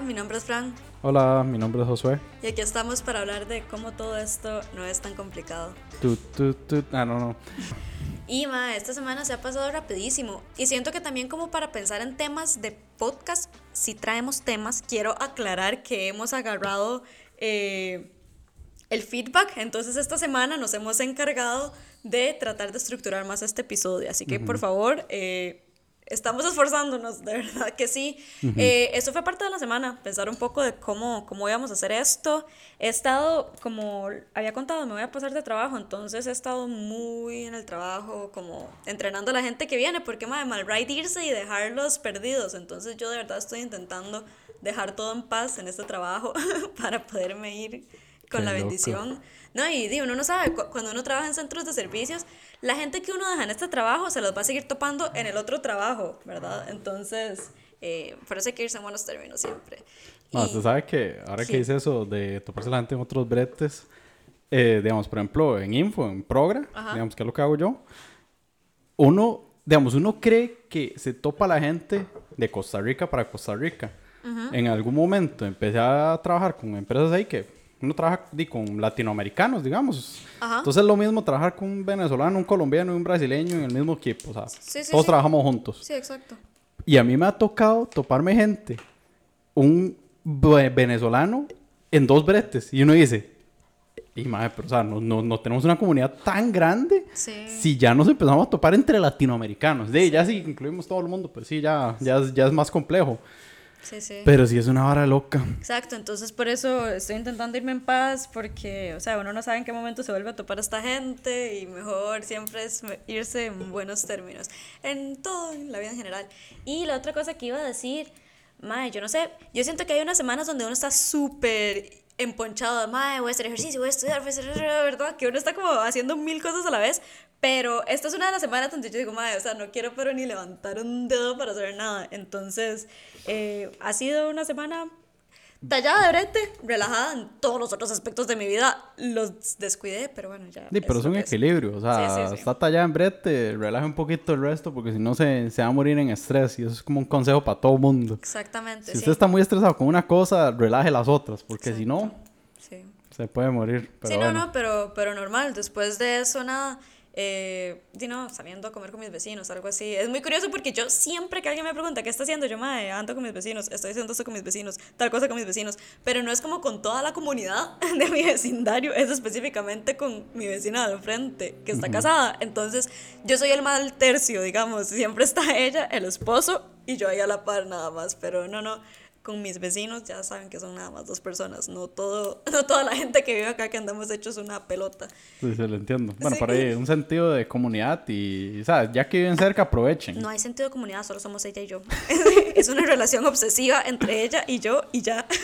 Hola, mi nombre es Fran Hola, mi nombre es Josué. y aquí estamos para hablar de cómo todo esto no es tan complicado. Tu, tu, tu. Ah, no, no. Y ma, esta semana se ha pasado rapidísimo y siento que también como para pensar en temas de podcast, si traemos temas, quiero aclarar que hemos agarrado eh, el feedback, entonces esta semana nos hemos encargado de tratar de estructurar más este episodio, así que por favor... eh, Estamos esforzándonos, de verdad que sí. Eh, eso fue parte de la semana, pensar un poco de cómo, cómo íbamos a hacer esto. He estado, como había contado, me voy a pasar de trabajo, entonces he estado muy en el trabajo, como entrenando a la gente que viene, porque madre, mal right irse y dejarlos perdidos. Entonces yo de verdad estoy intentando dejar todo en paz en este trabajo para poderme ir con Qué la loco. No, y di, uno no sabe, cu- cuando uno trabaja en centros de servicios, la gente que uno deja en este trabajo se los va a seguir topando en el otro trabajo, ¿verdad? Entonces, eh, por eso hay que irse en buenos términos siempre. No, usted sabe que ahora Sí. que dice eso de toparse la gente en otros bretes, eh, digamos, por ejemplo, en Info, en Progra, Ajá. digamos, que es lo que hago yo, uno, digamos, uno cree que se topa la gente de Costa Rica para Costa Rica. En algún momento empecé a trabajar con empresas ahí que uno trabaja di, con latinoamericanos, digamos. Ajá. Entonces es lo mismo trabajar con un venezolano, un colombiano y un brasileño en el mismo equipo. O sea, Sí, sí, todos sí. trabajamos juntos. Sí, exacto. Y a mí me ha tocado toparme gente, un ve- venezolano en dos bretes. Y uno dice, y madre, pero o sea, no, no, no tenemos una comunidad tan grande. Sí. Si ya nos empezamos a topar entre latinoamericanos. De, ya si incluimos todo el mundo, pues sí, ya, ya, ya es más complejo. Sí, sí. Pero sí es una vara loca. Exacto, entonces por eso estoy intentando irme en paz porque, o sea, uno no sabe en qué momento se vuelve a topar a esta gente y mejor siempre es irse en buenos términos, en todo, en la vida en general. Y la otra cosa que iba a decir, mae, yo no sé, yo siento que hay unas semanas donde uno está súper emponchado, mae, voy a hacer ejercicio, voy a estudiar, voy a hacer, ¿verdad? Que uno está como haciendo mil cosas a la vez, pero esta es una de las semanas donde yo digo, mae, o sea, no quiero pero ni levantar un dedo para hacer nada. Entonces, eh, ha sido una semana tallada de brete, relajada en todos los otros aspectos de mi vida. Los descuidé, pero bueno, ya. Sí, pero es un equilibrio. O sea, Sí, sí, sí. está tallada en brete, relaja un poquito el resto porque si no se, se va a morir en estrés. Y eso es como un consejo para todo mundo. Exactamente. Si usted está muy estresado con una cosa, relaje las otras, porque si no, se puede morir. Pero Sí, no, bueno. no, pero, pero normal. Después de eso, nada. Eh, di, no, saliendo a comer con mis vecinos, algo así. Es muy curioso porque yo siempre que alguien me pregunta qué está haciendo, yo, madre, ando con mis vecinos, estoy haciendo esto con mis vecinos, tal cosa con mis vecinos, pero no es como con toda la comunidad de mi vecindario, es específicamente con mi vecina del frente, que está casada. Entonces, yo soy el mal tercio, digamos, siempre está ella, el esposo, y yo ahí a la par nada más, pero no, no. Con mis vecinos ya saben que son nada más dos personas, no todo, no toda la gente que vive acá que andamos hechos una pelota. Sí, sí, lo entiendo. Bueno, Sí. por ahí, un sentido de comunidad y, ¿sabes? Ya que viven cerca, aprovechen. No hay sentido de comunidad, solo somos ella y yo. es una relación obsesiva entre ella y yo y ya.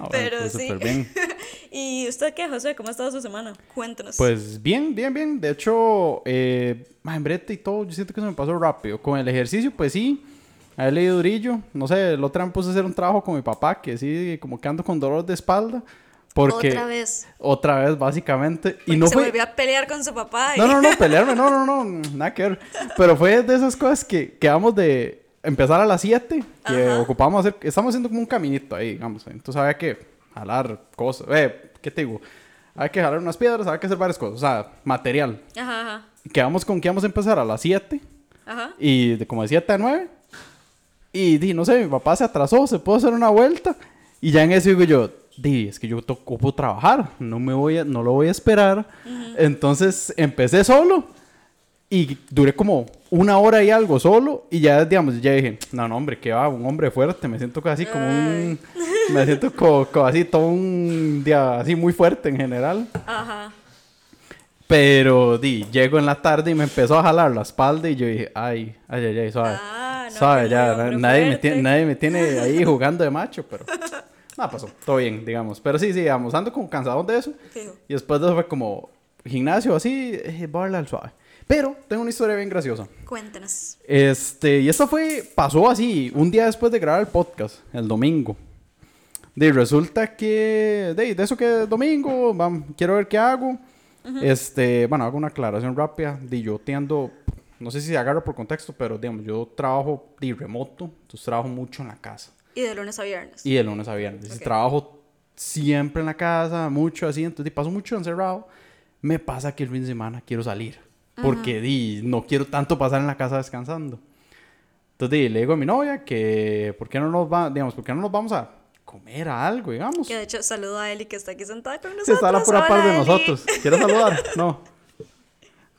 Ah, Pero pues, sí. bien. ¿Y usted qué, José? ¿Cómo ha estado su semana? Cuéntenos. Pues bien, bien, bien. De hecho, eh, en brete y todo, yo siento que se me pasó rápido. Con el ejercicio, pues sí. He leído durillo. No sé, el otro día me puse a hacer un trabajo con mi papá, que sí, como que ando con dolor de espalda. Porque, Otra vez. Otra vez, básicamente. Porque y no se fue... volvió a pelear con su papá. y- No, no, no, pelearme, no, no, no, nada que ver. Pero fue de esas cosas que quedamos de empezar a las 7, que Ajá. ocupamos hacer, estamos haciendo como un caminito ahí, digamos. Entonces había que jalar cosas, eh, ¿qué te digo? Hay que jalar unas piedras, había que hacer varias cosas, o sea, material. Ajá, ajá. Quedamos con que íbamos a empezar a las 7 Ajá. y de como de 7 a 9. Y di, no sé, mi papá se atrasó, se pudo hacer una vuelta. Y ya en eso digo yo, di, es que yo ocupo trabajar, no me voy a, no lo voy a esperar. Entonces empecé solo y duré como una hora y algo solo. Y ya, digamos, ya dije, no, no, hombre, que va, un hombre fuerte, me siento casi como un. Me siento co- co- así, todo un día así muy fuerte en general. Ajá. Pero di, llego en la tarde y me empezó a jalar la espalda y yo dije, ay, ay, ay, ay, suave. Ah, no, ya, hombre nadie me, tiene, nadie me tiene ahí jugando de macho, pero nada pasó, todo bien, digamos. Pero sí, sí, digamos, ando como cansado de eso. Fijo. Y después de eso fue como gimnasio así, eh, voy a darle al suave. Pero tengo una historia bien graciosa. Cuéntenos. Este, y esto fue, pasó así, un día después de grabar el podcast, el domingo. De resulta que, de, de eso que es domingo, vam- quiero ver qué hago. Este, bueno, hago una aclaración rápida. De yo tiendo, no sé si se agarra por contexto, pero digamos, yo trabajo de remoto, entonces trabajo mucho en la casa. Y de lunes a viernes. Y de lunes a viernes. Ok. Trabajo siempre en la casa, mucho así, entonces paso mucho encerrado. Me pasa que el fin de semana quiero salir. Porque di, no quiero tanto pasar en la casa descansando. Entonces di, le digo a mi novia que, ¿por qué no nos, va, digamos, ¿por qué no nos vamos a comer a algo, digamos? Que de hecho saludo a Eli que está aquí sentada con nosotros. Sí, está a la pura par de Eli. nosotros. ¿Quieres saludar? No.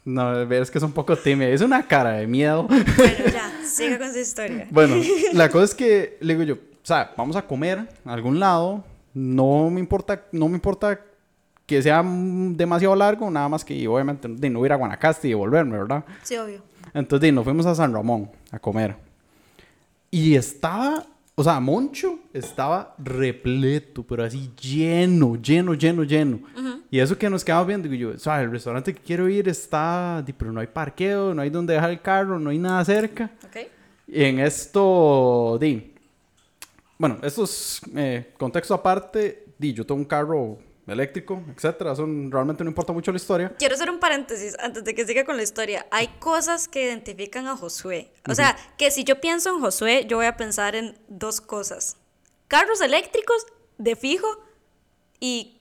No, ves que es un poco tímida. Es una cara de miedo. Bueno, ya, siga con su historia. Bueno, la cosa es que le digo yo, o sea, vamos a comer a algún lado. No me importa, no me importa que sea demasiado largo, nada más que obviamente de no ir a Guanacaste y volverme, ¿verdad? Sí, obvio. Entonces nos fuimos a San Ramón a comer. Y estaba, o sea, Moncho estaba repleto, pero así lleno, lleno, lleno, lleno. Y eso que nos quedamos viendo, digo yo, o sea, el restaurante que quiero ir está, pero no hay parqueo, no hay donde dejar el carro, no hay nada cerca. ¿Ok? Y en esto, di, bueno, esto es eh, contexto aparte, di, yo tengo un carro eléctrico, etcétera, eso realmente no importa mucho la historia. Quiero hacer un paréntesis antes de que siga con la historia. Hay cosas que identifican a Josué. O sea, que si yo pienso en Josué, yo voy a pensar en dos cosas. Carros eléctricos de fijo y...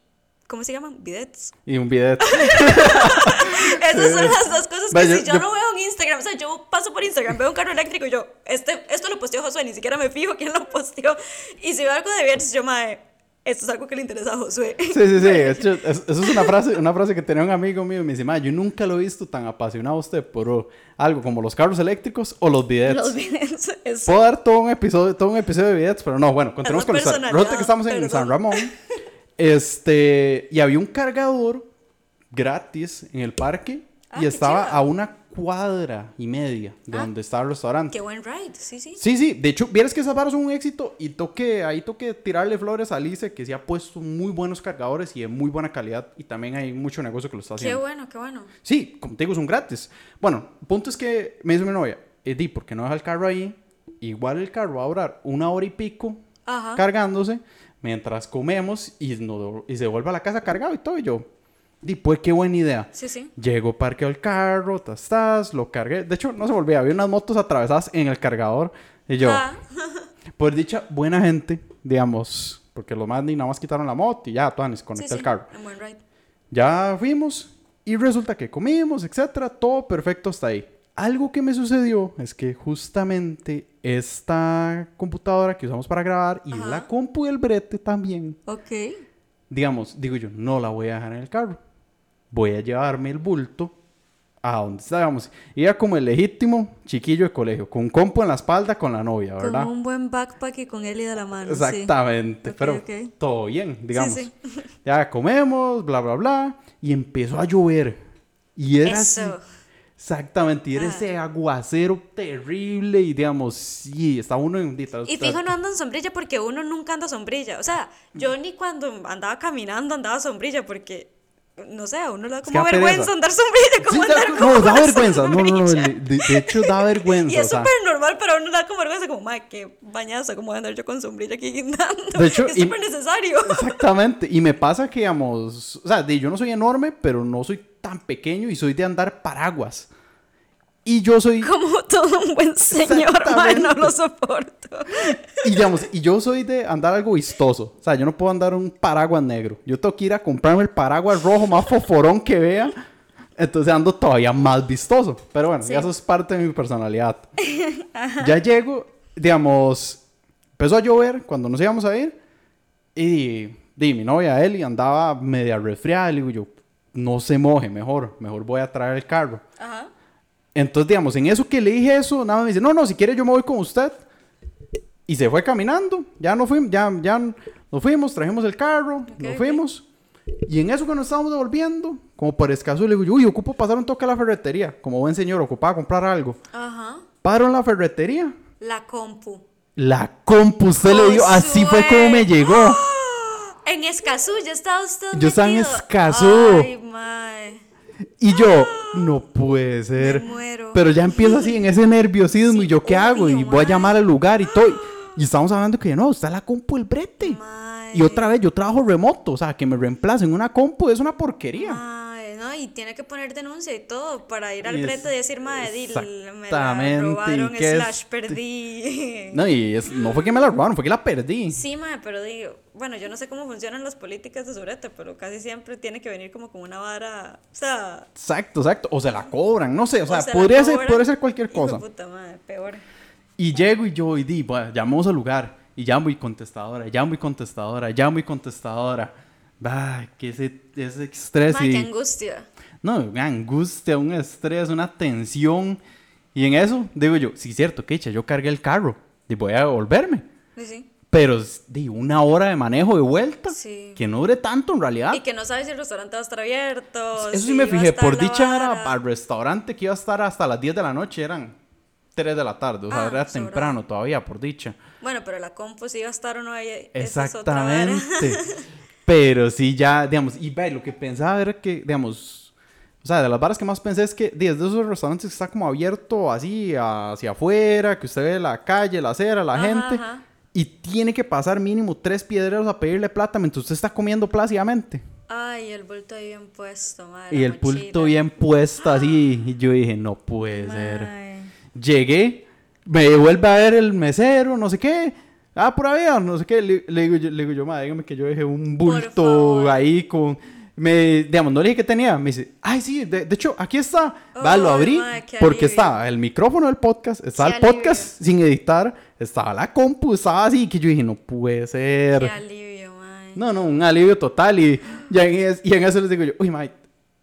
¿Cómo se llaman? Bidets. Y un video. Esas son las dos cosas que Vaya, si yo, yo- no veo en Instagram, o sea, yo paso por Instagram, veo un carro eléctrico y yo, este, esto lo posteó Josué, ni siquiera me fijo quién lo posteó. Y si veo algo de Bidets, yo, mae, esto es algo que le interesa a Josué. Sí, sí, sí. de hecho, es- eso es una frase, una frase que tenía un amigo mío y me dice, "Ma, yo nunca lo he visto tan apasionado a usted por algo como los carros eléctricos o los bidets. Los Bidets. es- Puedo dar todo un episodio, todo un episodio de bidets, pero no, bueno, continuemos con personalidad, Resulta que estamos en perdón. San Ramón. Este, y había un cargador gratis en el parque Ah, y qué estaba chiva. a una cuadra y media de Ah. donde estaba el restaurante. Qué buen ride, sí, sí. Sí, sí, de hecho, vieras que esas varas son un éxito y toque, ahí toque tirarle flores a Alice, que se ha puesto muy buenos cargadores y de muy buena calidad y también hay mucho negocio que lo está Qué haciendo. bueno, qué bueno. Sí, como te digo, son gratis. Bueno, el punto es que me dice mi novia, Eddie, ¿por qué no deja el carro ahí? Igual el carro va a durar una hora y pico Ajá. cargándose mientras comemos y, no- y se vuelve a la casa cargado y todo. Y yo, di, pues qué buena idea. Sí, sí. Llego, parqueo el carro, tas, tas, lo cargué. De hecho, no se volvía, había unas motos atravesadas en el cargador. Y yo, Ah, por dicha, buena gente, digamos, porque los más ni nada más quitaron la moto y ya, Tuanis, sí, conecté sí. el carro. Un buen ride. Ya fuimos y resulta que comimos, etcétera, todo perfecto hasta ahí. Algo que me sucedió es que justamente esta computadora que usamos para grabar y Ajá. la compu del brete también, Ok. digamos, digo yo, no la voy a dejar en el carro. Voy a llevarme el bulto a donde estábamos. Iba como el legítimo chiquillo de colegio, con compu en la espalda con la novia, ¿verdad? Con un buen backpack y con Eli de la mano. sí. Exactamente, Ok, pero ok. todo bien, digamos. sí. Ya comemos, bla, bla, bla, y empezó a llover. Y era así. Exactamente, y era Ah. ese aguacero terrible y digamos, sí, está uno en... Y fijo, no anda en sombrilla porque uno nunca anda sombrilla. O sea, yo Mm. ni cuando andaba caminando andaba sombrilla porque, no sé, a uno le da como vergüenza andar sombrilla. Sí, Como da- andar no, con da vergüenza, no, no, no, de, hecho da vergüenza. Y es súper normal, pero a uno le da como vergüenza, como, madre, qué bañaza, como voy a andar yo con sombrilla aquí guindando. De hecho, es súper necesario. Exactamente, y me pasa que, digamos, o sea, yo no soy enorme, pero no soy tan pequeño y soy de andar paraguas. Y yo soy... Como todo un buen señor, madre, no lo soporto. Y digamos, y yo soy de andar algo vistoso. O sea, yo no puedo andar un paraguas negro. Yo tengo que ir a comprarme el paraguas rojo más fosforón que vea. Entonces ando todavía más vistoso. Pero bueno, Sí. ya eso es parte de mi personalidad. ya llego, digamos, empezó a llover cuando nos íbamos a ir. Y, di, mi novia Eli andaba media resfriada. Le digo yo, no se moje, mejor, mejor voy a traer el carro. Ajá. Entonces, digamos, en eso que le dije eso, nada más me dice, no, no, si quiere yo me voy con usted. Y se fue caminando, ya no fuimos, ya, ya nos fuimos, trajimos el carro, nos ok. fuimos. Y en eso que nos estábamos devolviendo, como por escaso, le digo, uy, ocupo pasar un toque a la ferretería. Como buen señor, ocupaba comprar algo. Ajá. Paro en la ferretería. La compu. La compu, usted le dio, así fue como me llegó. En Escazú, ya estaba usted Yo estaba en? Escazú. Ay, mae. Y yo, no puede ser. Me muero. Pero ya empiezo así en ese nerviosismo. Sí, y yo, ¿qué hago? Y voy a llamar al lugar y todo. Y estamos hablando que no, está la compu el brete. Mae. Y otra vez, yo trabajo remoto. O sea, que me reemplacen una compu es una porquería. Mae, no, y tiene que poner denuncia y todo para ir al frente y decir, madre, me la robaron, y que es- slash, perdí. No, y es- no fue que me la robaron, fue que la perdí. Sí, madre, pero digo, bueno, yo no sé cómo funcionan las políticas de Surete, pero casi siempre tiene que venir como con una vara, o sea... Exacto, exacto. O se la cobran, no sé. O sea, se podría, ser, podría ser cualquier Hijo de cosa. puta madre, peor. Y llego y yo y di, bueno, llamamos al lugar. Y llamo y contestadora, llamo y contestadora, llamo y contestadora. Ay, que ese, ese estrés Madre, y... qué angustia. No, una angustia, un estrés, una tensión. Y en eso, digo yo, sí, cierto, Kecha, yo cargué el carro y voy a volverme. Sí, sí. Pero, di, una hora de manejo de vuelta, Sí. que no dure tanto en realidad. Y que no sabes si el restaurante va a estar abierto. Eso sí si me fijé, por dicha era vara. al restaurante que iba a estar hasta las 10 de la noche, eran 3 de la tarde, o sea, Ah, era sobrado. temprano todavía, por dicha. Bueno, pero la compu si iba a estar o no ahí. Exactamente. Pero sí, ya, digamos, y ve, lo que pensaba era que, digamos, o sea, de las varas que más pensé es que di, es de esos restaurantes que está como abierto así hacia afuera, que usted ve la calle, la acera, la Ajá, gente, ajá. y tiene que pasar mínimo tres piedreros a pedirle plata mientras usted está comiendo plácidamente. Ay, el bulto ahí bien puesto, madre. Y el mochila. bien puesto así, y yo dije, no puede ser. Llegué, me vuelve a ver el mesero, no sé qué. Ah, por ahí, no sé qué. Le, le digo, yo, le digo yo, madre, dígame que yo dejé un bulto ahí con. Me, digamos, no le dije que tenía. Me dice, ay, sí, de, de hecho, aquí está. Va, lo abrí. qué porque alivio. estaba el micrófono del podcast, estaba Qué el podcast sin editar, estaba la compu, estaba así. Que yo dije, no puede ser. Qué alivio, mae. No, no, un alivio total. Y, ya en, y en eso les digo yo, uy, mae,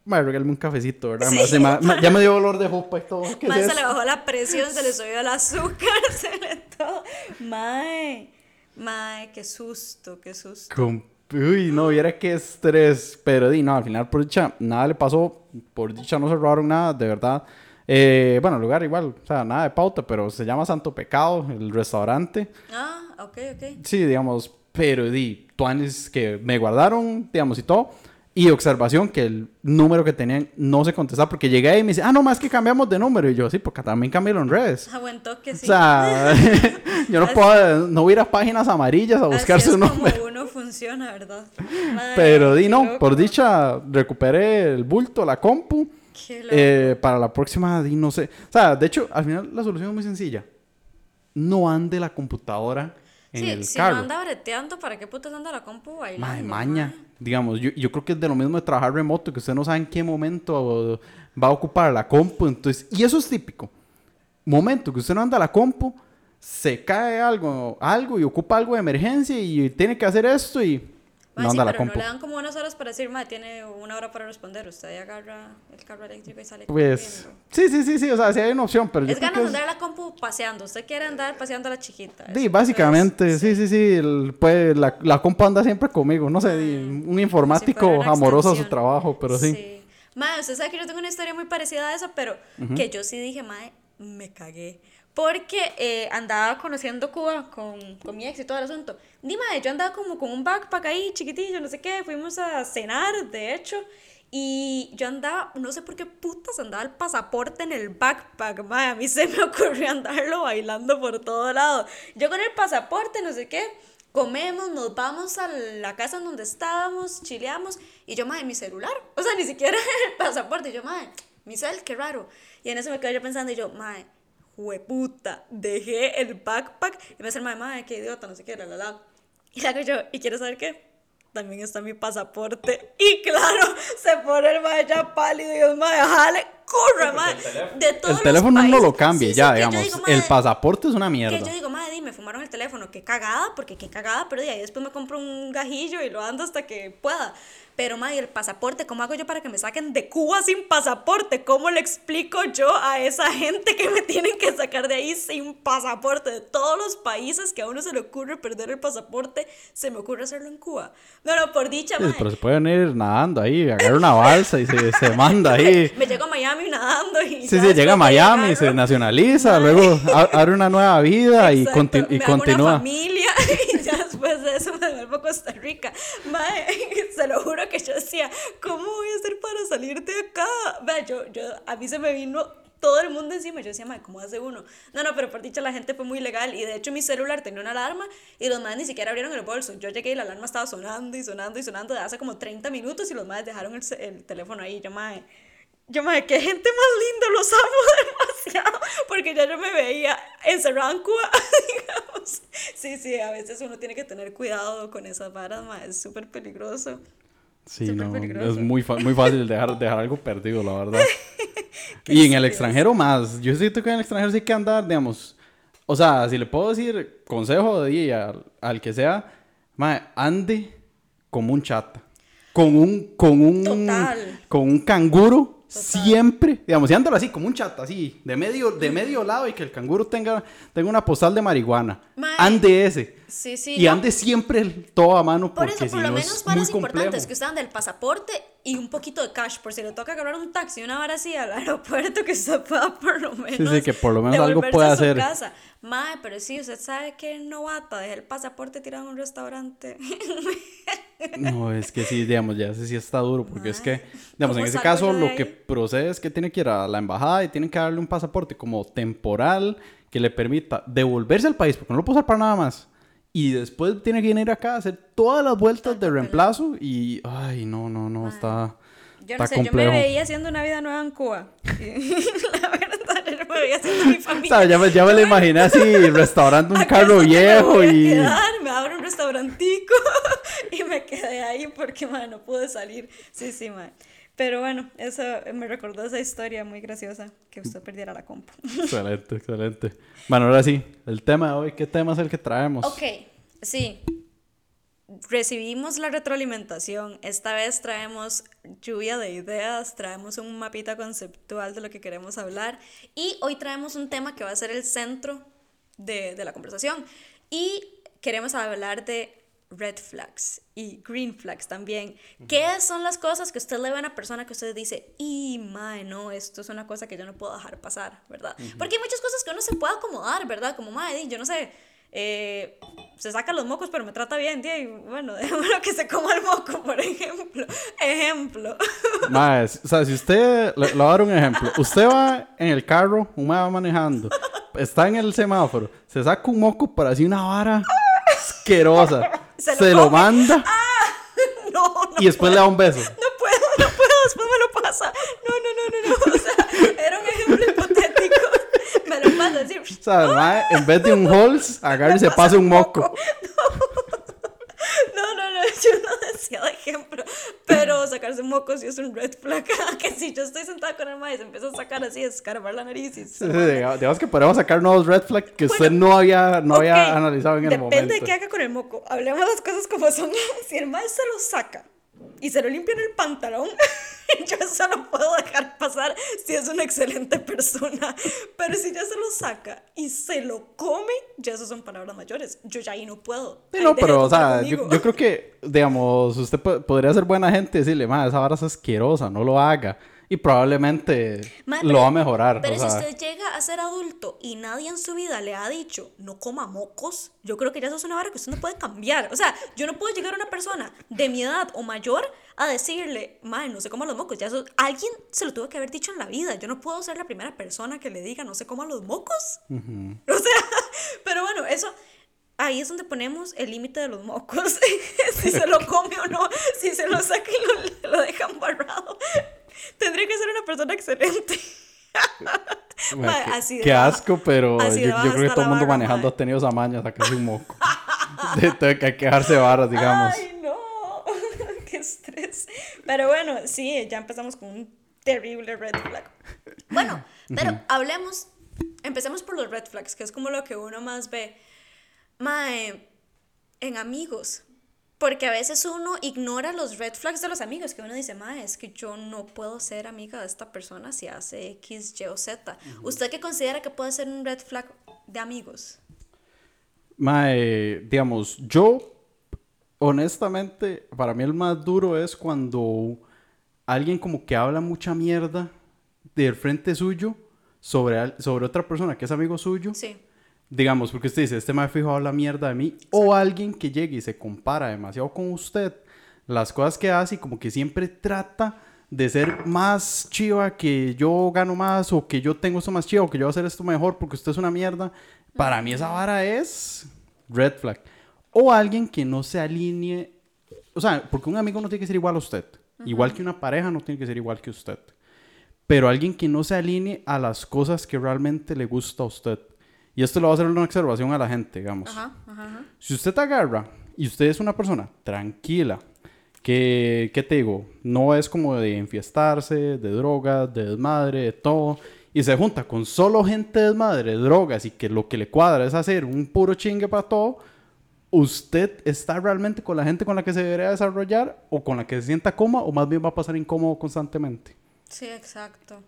mae, regálame un cafecito, ¿verdad? Sí. Ma- ma- ma- ya me dio dolor de jupa y todo. ¿Qué Mae, es se le bajó la presión, se le subió el azúcar, se le todo. Mae, mae, qué susto, qué susto. Con- Uy, no, viera qué estrés. Pero di, no, al final, por dicha, nada le pasó. Por dicha, no se robaron nada, de verdad. Eh, bueno, el lugar igual, o sea, nada de pauta, pero se llama Santo Pecado, el restaurante. Ah, ok, ok. Sí, digamos, pero di, tuanes que me guardaron, digamos, y todo. Y observación que el número que tenían no se contestaba porque llegué ahí y me dice, ah, no, más que cambiamos de número. Y yo, sí, porque también cambié en redes. Ah, buen toque, sí. O sea, yo no Así- puedo, no voy a ir a páginas amarillas a buscar Así su es número. como uno funciona, ¿verdad? Pero di no, loco. por dicha recuperé el bulto, la compu. Eh, para la próxima, di no sé. O sea, de hecho, al final la solución es muy sencilla. No ande la computadora en sí, el si carro. no anda breteando, ¿para qué putas anda la compu bailando? Mae, maña. Digamos, yo, yo creo que es de lo mismo de trabajar remoto, que usted no sabe en qué momento va a ocupar la compu. Entonces, y eso es típico. Momento que usted no anda la compu, se cae algo, algo y ocupa algo de emergencia y tiene que hacer esto y Mae, no sí, anda la pero compu. no le dan como unas horas para decir, mae, tiene una hora para responder. Usted agarra el carro eléctrico y sale Pues, sí, sí, sí, sí, o sea, sí hay una opción, pero yo Es creo ganas de es- andar la compu paseando. Usted quiere andar paseando a la chiquita. Sí, básicamente, es- sí, sí, sí. el- pues, la, la compa anda siempre conmigo. No sé, di, un si informático una amoroso a su trabajo, pero sí. Mae, usted sabe que yo tengo una historia muy parecida a esa, pero que yo sí dije, mae, me cagué. Porque eh, andaba conociendo Cuba con, con mi ex y todo el asunto. Dime, yo andaba como con un backpack ahí chiquitillo, no sé qué. Fuimos a cenar, de hecho. Y yo andaba, no sé por qué putas andaba el pasaporte en el backpack, mae. A mí se me ocurrió andarlo bailando por todo lado. Yo con el pasaporte, no sé qué. Comemos, nos vamos a la casa donde estábamos, chileamos. Y yo, mae, mi celular. O sea, ni siquiera el pasaporte. Y yo, mae, mi cel, qué raro. Y en eso me quedé yo pensando. Y yo, mae, hueputa, dejé el backpack. Y me dice el mae, mae, qué idiota, no sé qué, la, la, la. Y le hago yo, ¿y quieres saber qué? También está mi pasaporte. Y claro, se pone el mae ya pálido y el mae, jale, corre, mae. De todos El los teléfono no lo cambie Sí, sí, ya, que digamos. digo, el mae, pasaporte es una que mierda. yo digo, madre, di, me fumaron el teléfono, qué cagada, porque qué cagada, pero de ahí después me compro un gajillo y lo ando hasta que pueda. Pero, madre, el pasaporte, ¿cómo hago yo para que me saquen de Cuba sin pasaporte? ¿Cómo le explico yo a esa gente que me tienen que sacar de ahí sin pasaporte? De todos los países que a uno se le ocurre perder el pasaporte, se me ocurre hacerlo en Cuba. No, no, por dicha, Sí, madre. pero se pueden ir nadando ahí, agarrar una balsa y se, se manda ahí. Me llego a Miami nadando y. Sí, sí, llega a Miami, se nacionaliza, Mae. luego abre una nueva vida y, Exacto, conti- y me hago una continúa. familia y después de eso me vuelvo a Costa Rica. Mae, se lo juro que yo decía, ¿cómo voy a hacer para salir de acá? Vea, yo, yo, a mí se me vino todo el mundo encima. Yo decía, madre, ¿cómo hace uno? No, no, pero por dicha la gente fue muy legal. Y de hecho mi celular tenía una alarma y los madres ni siquiera abrieron el bolso. Yo llegué y la alarma estaba sonando y sonando y sonando de hace como 30 minutos y los madres dejaron el, el teléfono ahí. Yo, madre, yo, madre, qué gente más linda, los amo demasiado. Porque ya yo me veía encerrada en Cuba, digamos. Sí, sí, a veces uno tiene que tener cuidado con esas varas, madre, es súper peligroso. Sí, no, es muy, muy fácil dejar, dejar algo perdido, la verdad. y en el extranjero más. Yo siento que en el extranjero sí hay que andar, digamos. O sea, si le puedo decir consejo de día al, que sea, mae, ande como un chata. Con un, con un, con un canguro Siempre, digamos, y así, como un chat, así, de medio, de medio lado y que el canguro tenga, tenga una postal de marihuana. ande ese. Sí, sí. Y ande siempre todo a mano. Por eso, por lo menos, para los importantes que usted ande el pasaporte y un poquito de cash, por si le toca agarrar un taxi una hora así al aeropuerto, que se pueda por lo menos. Sí, sí, que por lo menos algo pueda hacer. Casa. Mae, pero sí, usted sabe que novata, dejé el pasaporte tirado en un restaurante. no, es que sí, digamos, ya ese sí está duro, porque es que, digamos, en ese caso lo que procede es que tiene que ir a la embajada y tienen que darle un pasaporte como temporal que le permita devolverse al país, porque no lo puede usar para nada más. Y después tiene que venir acá a hacer todas las vueltas de reemplazo y, ay, no, no, no, está... Yo no sé, yo me veía haciendo una vida nueva en Cuba. la verdad, yo me veía haciendo mi familia. ya me, ya me lo imaginé así, restaurando un carro viejo me y... Quedar, me abro un restaurantico y me quedé ahí porque, man, no pude salir. Sí, sí, man. Pero bueno, eso me recordó esa historia muy graciosa, que usted perdiera la compu. Excelente, excelente. Bueno, ahora sí, el tema de hoy, ¿qué tema es el que traemos? Ok, sí. Recibimos la retroalimentación. Esta vez traemos lluvia de ideas, traemos un mapita conceptual de lo que queremos hablar y hoy traemos un tema que va a ser el centro de, de la conversación. Y queremos hablar de red flags y green flags también. ¿Qué son las cosas que usted le ve a una persona que usted dice, y mae, no, esto es una cosa que yo no puedo dejar pasar, ¿verdad? Porque hay muchas cosas que uno se puede acomodar, ¿verdad? Como mae, yo no sé. Eh, se saca los mocos pero me trata bien, tío, y bueno, lo que se coma el moco, por ejemplo. Ejemplo. Mae, o sea, si usted, le, voy a dar un ejemplo. Usted va en el carro, un va manejando, está en el semáforo, se saca un moco para así una vara asquerosa se, lo, manda. Ah, no, no y después le da un beso. No puedo, no puedo, después me lo pasa. No, no, no, no, no. O sea, era un ejemplo hipotético. Me lo pasa así. O sea, en vez de un Halls, agarra y se pasa un moco no, no, yo no decía de ejemplo. Sacarse mocos sí es un red flag. que si yo estoy sentada con el maíz, empiezo a sacar así, a escarbar la nariz. Y sí, digamos que podemos sacar nuevos red flags que usted no había, no había analizado en el momento. Depende de qué haga con el moco. Hablemos las cosas como son. Si el maíz se lo saca y se lo limpia en el pantalón, yo eso no puedo dejar pasar si es una excelente persona. Pero si ya se lo saca y se lo come, ya eso son palabras mayores. Yo ya ahí no puedo. no, pero, o sea, yo, yo, creo que, digamos, usted podría ser buena gente y decirle, ma, esa vara es asquerosa, no lo haga y probablemente lo va a mejorar. Pero si usted llega a ser adulto y nadie en su vida le ha dicho no coma mocos, yo creo que ya eso es una vara que usted no puede cambiar. O sea, yo no puedo llegar a una persona de mi edad o mayor a decirle, madre, no se coma los mocos. Ya eso, alguien se lo tuvo que haber dicho en la vida. Yo no puedo ser la primera persona que le diga no se coma los mocos. O sea, pero bueno, eso ahí es donde ponemos el límite de los mocos. si se lo come o no, si se lo saca y lo, lo deja embarrado. Tendría que ser una persona excelente. así qué, asco, pero yo, creo que todo el mundo manejando ha tenido esa maña, sacarse un moco. de, que hay que dejarse barras, digamos. Ay, no. qué estrés. Pero bueno, sí, ya empezamos con un terrible red flag. Bueno, pero hablemos, empecemos por los red flags, que es como lo que uno más ve. Mae, en amigos. Porque a veces uno ignora los red flags de los amigos, que uno dice, ma, es que yo no puedo ser amiga de esta persona si hace X, Y o Z. ¿Usted qué considera que puede ser un red flag de amigos? Ma, digamos, yo, honestamente, para mí el más duro es cuando alguien como que habla mucha mierda del frente suyo sobre, sobre otra persona que es amigo suyo. Sí digamos, porque usted dice, este me ha fijado la mierda de mí, o alguien que llegue y se compara demasiado con usted, las cosas que hace y como que siempre trata de ser más chiva, que yo gano más, o que yo tengo esto más chiva, o que yo voy a hacer esto mejor porque usted es una mierda. Para mí esa vara es red flag. O alguien que no se alinee, o sea, porque un amigo no tiene que ser igual a usted. Igual que una pareja no tiene que ser igual que usted. Pero alguien que no se alinee a las cosas que realmente le gusta a usted. Y esto lo va a hacer una observación a la gente, digamos. Ajá, ajá, ajá. Si usted agarra y usted es una persona tranquila, que, ¿qué te digo? No es como de enfiestarse, de drogas, de desmadre, de todo, y se junta con solo gente de desmadre, drogas, y que lo que le cuadra es hacer un puro chingue para todo, ¿usted está realmente con la gente con la que se debería desarrollar o con la que se sienta cómoda o más bien va a pasar incómodo constantemente? Sí, exacto.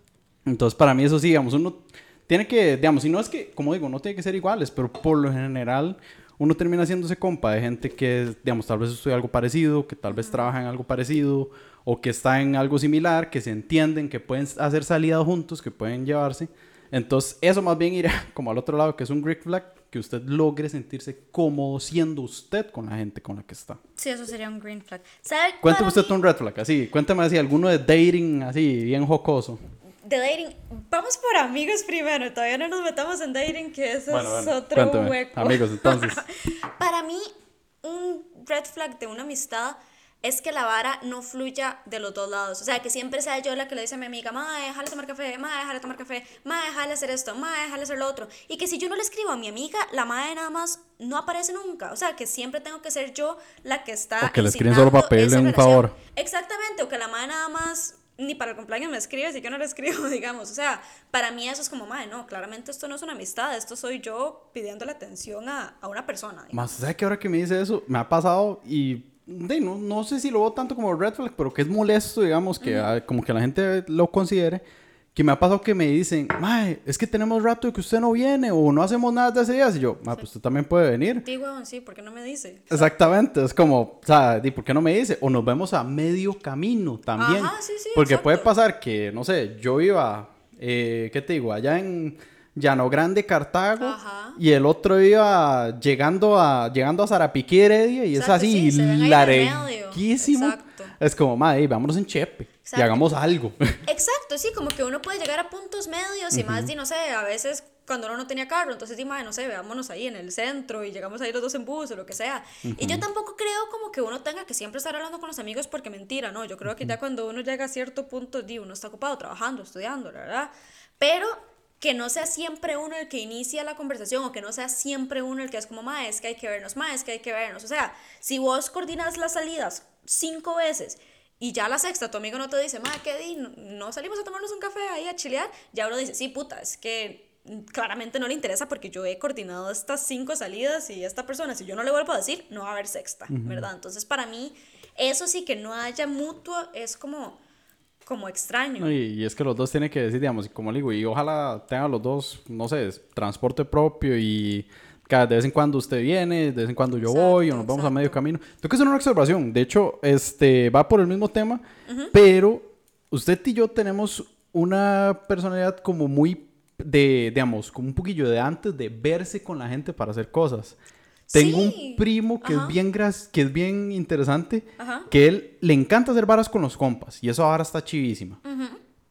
Entonces, para mí eso sí, digamos, uno tiene que, digamos, si no es que, como digo, no tiene que ser iguales, pero por lo general uno termina haciéndose compa de gente que, digamos, tal vez estudia algo parecido, que tal vez trabaja en algo parecido, o que está en algo similar, que se entienden, que pueden hacer salidas juntos, que pueden llevarse. Entonces, eso más bien irá como al otro lado, que es un Greek flag, que usted logre sentirse cómodo siendo usted con la gente con la que está. Sí, eso sería un green flag. ¿Sabe Cuénteme usted mí- un red flag, así, cuéntame así, alguno de dating, así, bien jocoso. De dating, vamos por amigos primero, todavía no nos metamos en dating, que eso Bueno, es bueno, otro cuéntame, hueco. amigos, entonces. Para mí, un red flag de una amistad es que la vara no fluya de los dos lados. O sea, que siempre sea yo la que le dice a mi amiga, ma, déjale tomar café, ma, déjale tomar café, ma, déjale hacer esto, ma, déjale hacer lo otro. Y que si yo no le escribo a mi amiga, la madre nada más no aparece nunca. O sea, que siempre tengo que ser yo la que está. O que le escriben solo pedirle esa un favor. Exactamente, o que la madre nada más ni para el cumpleaños me escribe si yo no le escribo, digamos. O sea, para mí eso es como, madre, no, claramente esto no es una amistad, esto soy yo pidiéndole atención a, a una persona. digamos. Más, ¿sabe que ahora que me dice eso? Me ha pasado y de, no, no sé si lo veo tanto como red flag, pero que es molesto, digamos, que ah, como que la gente lo considere. Que me ha pasado que me dicen, mae, es que tenemos rato de que usted no viene o no hacemos nada de hace días. Y yo, mae, pues usted también puede venir. Sí, huevón, sí, ¿por qué no me dice? Exactamente, es como, o sea, di, ¿por qué no me dice? O nos vemos a medio camino también. Ajá, sí, sí, Porque puede pasar que, no sé, yo iba, eh, ¿qué te digo? Allá en Llano Grande, Cartago, Ajá. y el otro iba llegando a, llegando a Zarapiquí, Heredia, y Exacto, es así, larguísimo. Es como, madre, vámonos en Chepe y Exacto. hagamos algo. Exacto, sí, como que uno puede llegar a puntos medios y más, di, no sé, a veces cuando uno no tenía carro, entonces, di, madre, no sé, veámonos ahí en el centro y llegamos ahí los dos en bus o lo que sea. Y yo tampoco creo como que uno tenga que siempre estar hablando con los amigos porque mentira, ¿no? Yo creo que ya cuando uno llega a cierto punto, di, uno está ocupado trabajando, estudiando, la verdad. Pero que no sea siempre uno el que inicia la conversación o que no sea siempre uno el que es como, ma, es que hay que vernos, ma, es que hay que vernos. O sea, si vos coordinas las salidas cinco veces y ya la sexta tu amigo no te dice, ma, ¿qué di? No, salimos a tomarnos un café ahí a chilear. Ya uno dice, sí, puta, es que claramente no le interesa porque yo he coordinado estas cinco salidas y esta persona, si yo no le vuelvo a decir, no va a haber sexta, ¿verdad? Entonces, para mí, eso sí que no haya mutuo es como, como extraño. No, Y, y es que los dos tienen que decir, digamos, y como le digo, y ojalá tengan los dos, no sé, transporte propio y de vez en cuando usted viene, de vez en cuando yo voy, o nos Exacto, vamos a medio camino. Tengo que hacer una observación. De hecho, este va por el mismo tema, pero usted y yo tenemos una personalidad como muy de, digamos, como un poquillo de antes de verse con la gente para hacer cosas. Tengo Sí. un primo que Ajá. es bien gras- que es bien interesante, Ajá. que él le encanta hacer varas con los compas y esa vara está chivísima.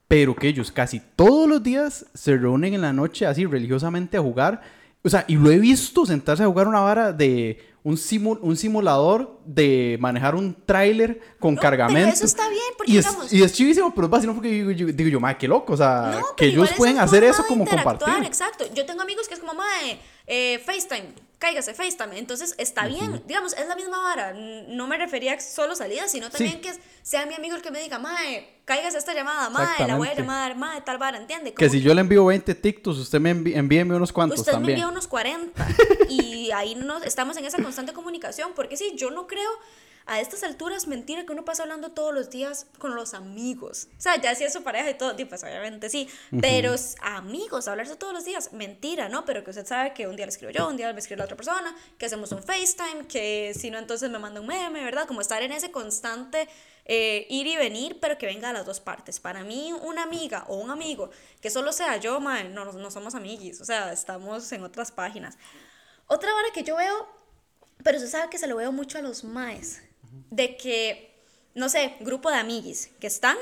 Pero que ellos casi todos los días se reúnen en la noche así religiosamente a jugar. O sea, y lo he visto sentarse a jugar una vara de un, simu- un simulador de manejar un tráiler con No, pero cargamento. eso está bien, porque y es, digamos- y es chivísimo, pero es vacilón porque digo yo, digo yo, madre, qué loco. O sea, No, que pero ellos pueden hacer eso como compartir. Exacto. Yo tengo amigos que es como, mae, eh, FaceTime, cáigase FaceTime. Entonces está bien, digamos, es la misma vara. No me refería a solo salidas, sino también Sí. que sea mi amigo el que me diga, mae, cáigase esta llamada, mae, la voy a llamar, mae, tal vara, ¿entiende? Que si yo le envío 20 TikToks, usted me envi- envíeme unos cuantos Usted me también. envía unos 40 y ahí no, estamos en esa constante comunicación, porque sí, yo no creo a estas alturas mentira que uno pasa hablando todos los días con los amigos. O sea, ya si es su pareja y todo, pues obviamente sí, pero s- amigos, hablarse todos los días, mentira, ¿no? Pero que usted sabe que un día le escribo yo, un día me escribe la otra persona, que hacemos un FaceTime, que si no entonces me manda un meme, ¿verdad? Como estar en ese constante eh, ir y venir, pero que venga a las dos partes. Para mí, una amiga o un amigo que solo sea yo, mae, no, no somos amiguis, o sea, estamos en otras páginas. Otra vara que yo veo, pero usted sabe que se lo veo mucho a los maes, de que, no sé, grupo de amiguis que están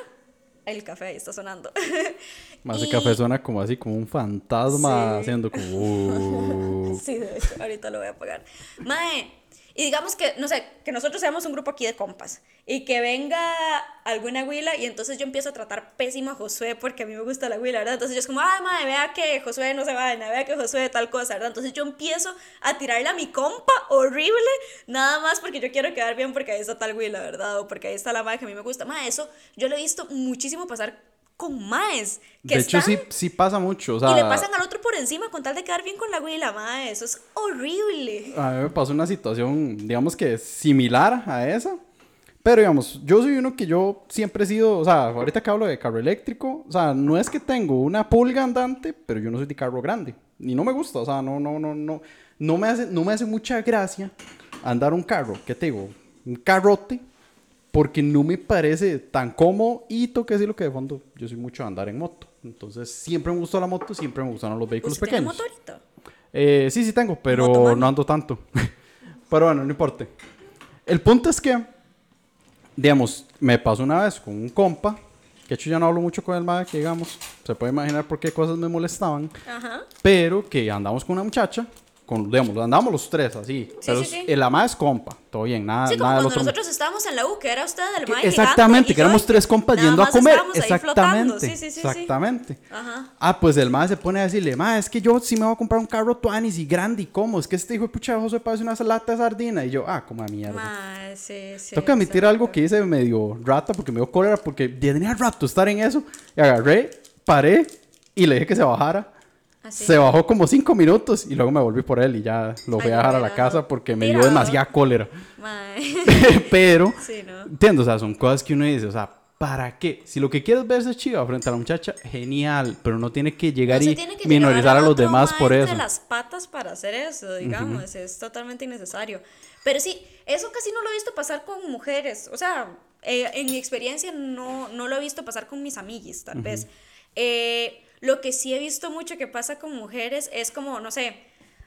El café ahí está sonando. Más el Y- café suena como así, como un fantasma Sí. haciendo como... "Uh". Sí, de hecho, ahorita lo voy a apagar. Mae, y digamos que, no sé, que nosotros seamos un grupo aquí de compas y que venga alguna huila y entonces yo empiezo a tratar pésimo a Josué porque a mí me gusta la huila, ¿verdad? Entonces yo es como, ay, mae, vea que Josué no se vaina, vea que Josué tal cosa, ¿verdad? Entonces yo empiezo a tirarle a mi compa horrible, nada más porque yo quiero quedar bien porque ahí está tal huila, ¿verdad? O porque ahí está la mae que a mí me gusta. Mae, eso yo lo he visto muchísimo pasar con maes que De hecho, están sí, sí pasa mucho. O sea, y le pasan al otro por encima con tal de quedar bien con la huila, mae, eso es horrible. A mí me pasó una situación, digamos que similar a esa. Pero digamos, yo soy uno que yo siempre he sido, o sea, ahorita que hablo de carro eléctrico, o sea, no es que tengo una pulga andante, pero yo no soy de carro grande. Y no me gusta, o sea, no, no, no, no, no me hace, no me hace mucha gracia andar un carro, ¿qué te digo? Un carrote, porque no me parece tan cómodo y toque decir lo que de fondo, yo soy mucho de andar en moto. Entonces, siempre me gustó la moto, siempre me gustaron los vehículos ¿Usted tiene pequeños. moto ahorita? Eh, sí, sí tengo, pero no ando tanto. pero bueno, no importa. El punto es que, digamos, me pasó una vez con un compa, que de hecho ya no hablo mucho con el madre, que digamos, se puede imaginar por qué cosas me molestaban, Ajá. pero que andamos con una muchacha, con, digamos, andamos los tres así. pero sí, sí. El ama es compa, todo bien, nada, Sí, como nada cuando otro. nosotros estábamos en la U, que era usted el Exactamente, y que éramos tres compas yendo a más comer. Exactamente. Sí, sí, sí, sí. exactamente. Ajá. Ah, pues el mae se pone a decirle, mae, es que yo sí me voy a comprar un carro tuanis y grande y cómo. Es que este hijo de pucha José parece una lata de sardina. Y yo, ah, como a mierda. Mae, sí, sí. Tengo que admitir algo que hice medio rata porque me dio cólera porque tenía rato estar en eso. Y agarré, paré y le dije que se bajara. Así. Se bajó como cinco minutos y luego me volví por él y ya lo Ay, a dejar a la casa porque me dio demasiada cólera. Pero, Sí, ¿no? entiendo, o sea, son cosas que uno dice, o sea, ¿para qué? Si lo que quieres verse chiva frente a la muchacha, genial, pero no tiene que llegar No y tiene que minorizar a al los demás por eso. las patas para hacer eso, digamos, es totalmente innecesario. Pero sí, eso casi no lo he visto pasar con mujeres, o sea, eh, en mi experiencia no, no lo he visto pasar con mis amiguis, tal vez. Eh, lo que sí he visto mucho que pasa con mujeres es como, no sé,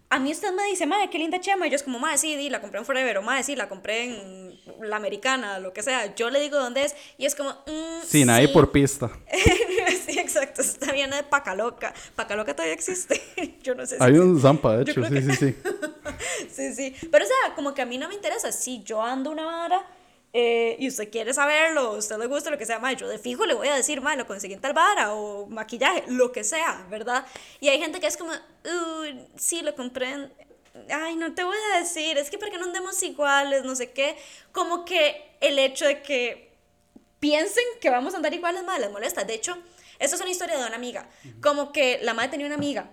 a mí usted me dice, madre, qué linda chema. Y yo es como, madre, sí, di, la compré en Forever. O madre, sí, la compré en la americana, lo que sea. Yo le digo dónde es. Y es como, mm, Sin ahí sí. por pista. sí, exacto. Está bien de Pacaloca. Pacaloca todavía existe. yo no sé si Hay un zampa, de hecho, sí, que- sí, sí. Sí, sí. Pero, o sea, como que a mí no me interesa. Si yo ando una vara eh, y usted quiere saberlo, usted le gusta lo que sea, más yo de fijo le voy a decir, más lo conseguí en tal vara o maquillaje, lo que sea, ¿verdad? Y hay gente que es como, "Uh, sí, lo compré en... Ay, no te voy a decir, es que para que no andemos iguales, no sé qué. Como que el hecho de que piensen que vamos a andar iguales, madre, les molesta. De hecho, esto es una historia de una amiga. Como que la madre tenía una amiga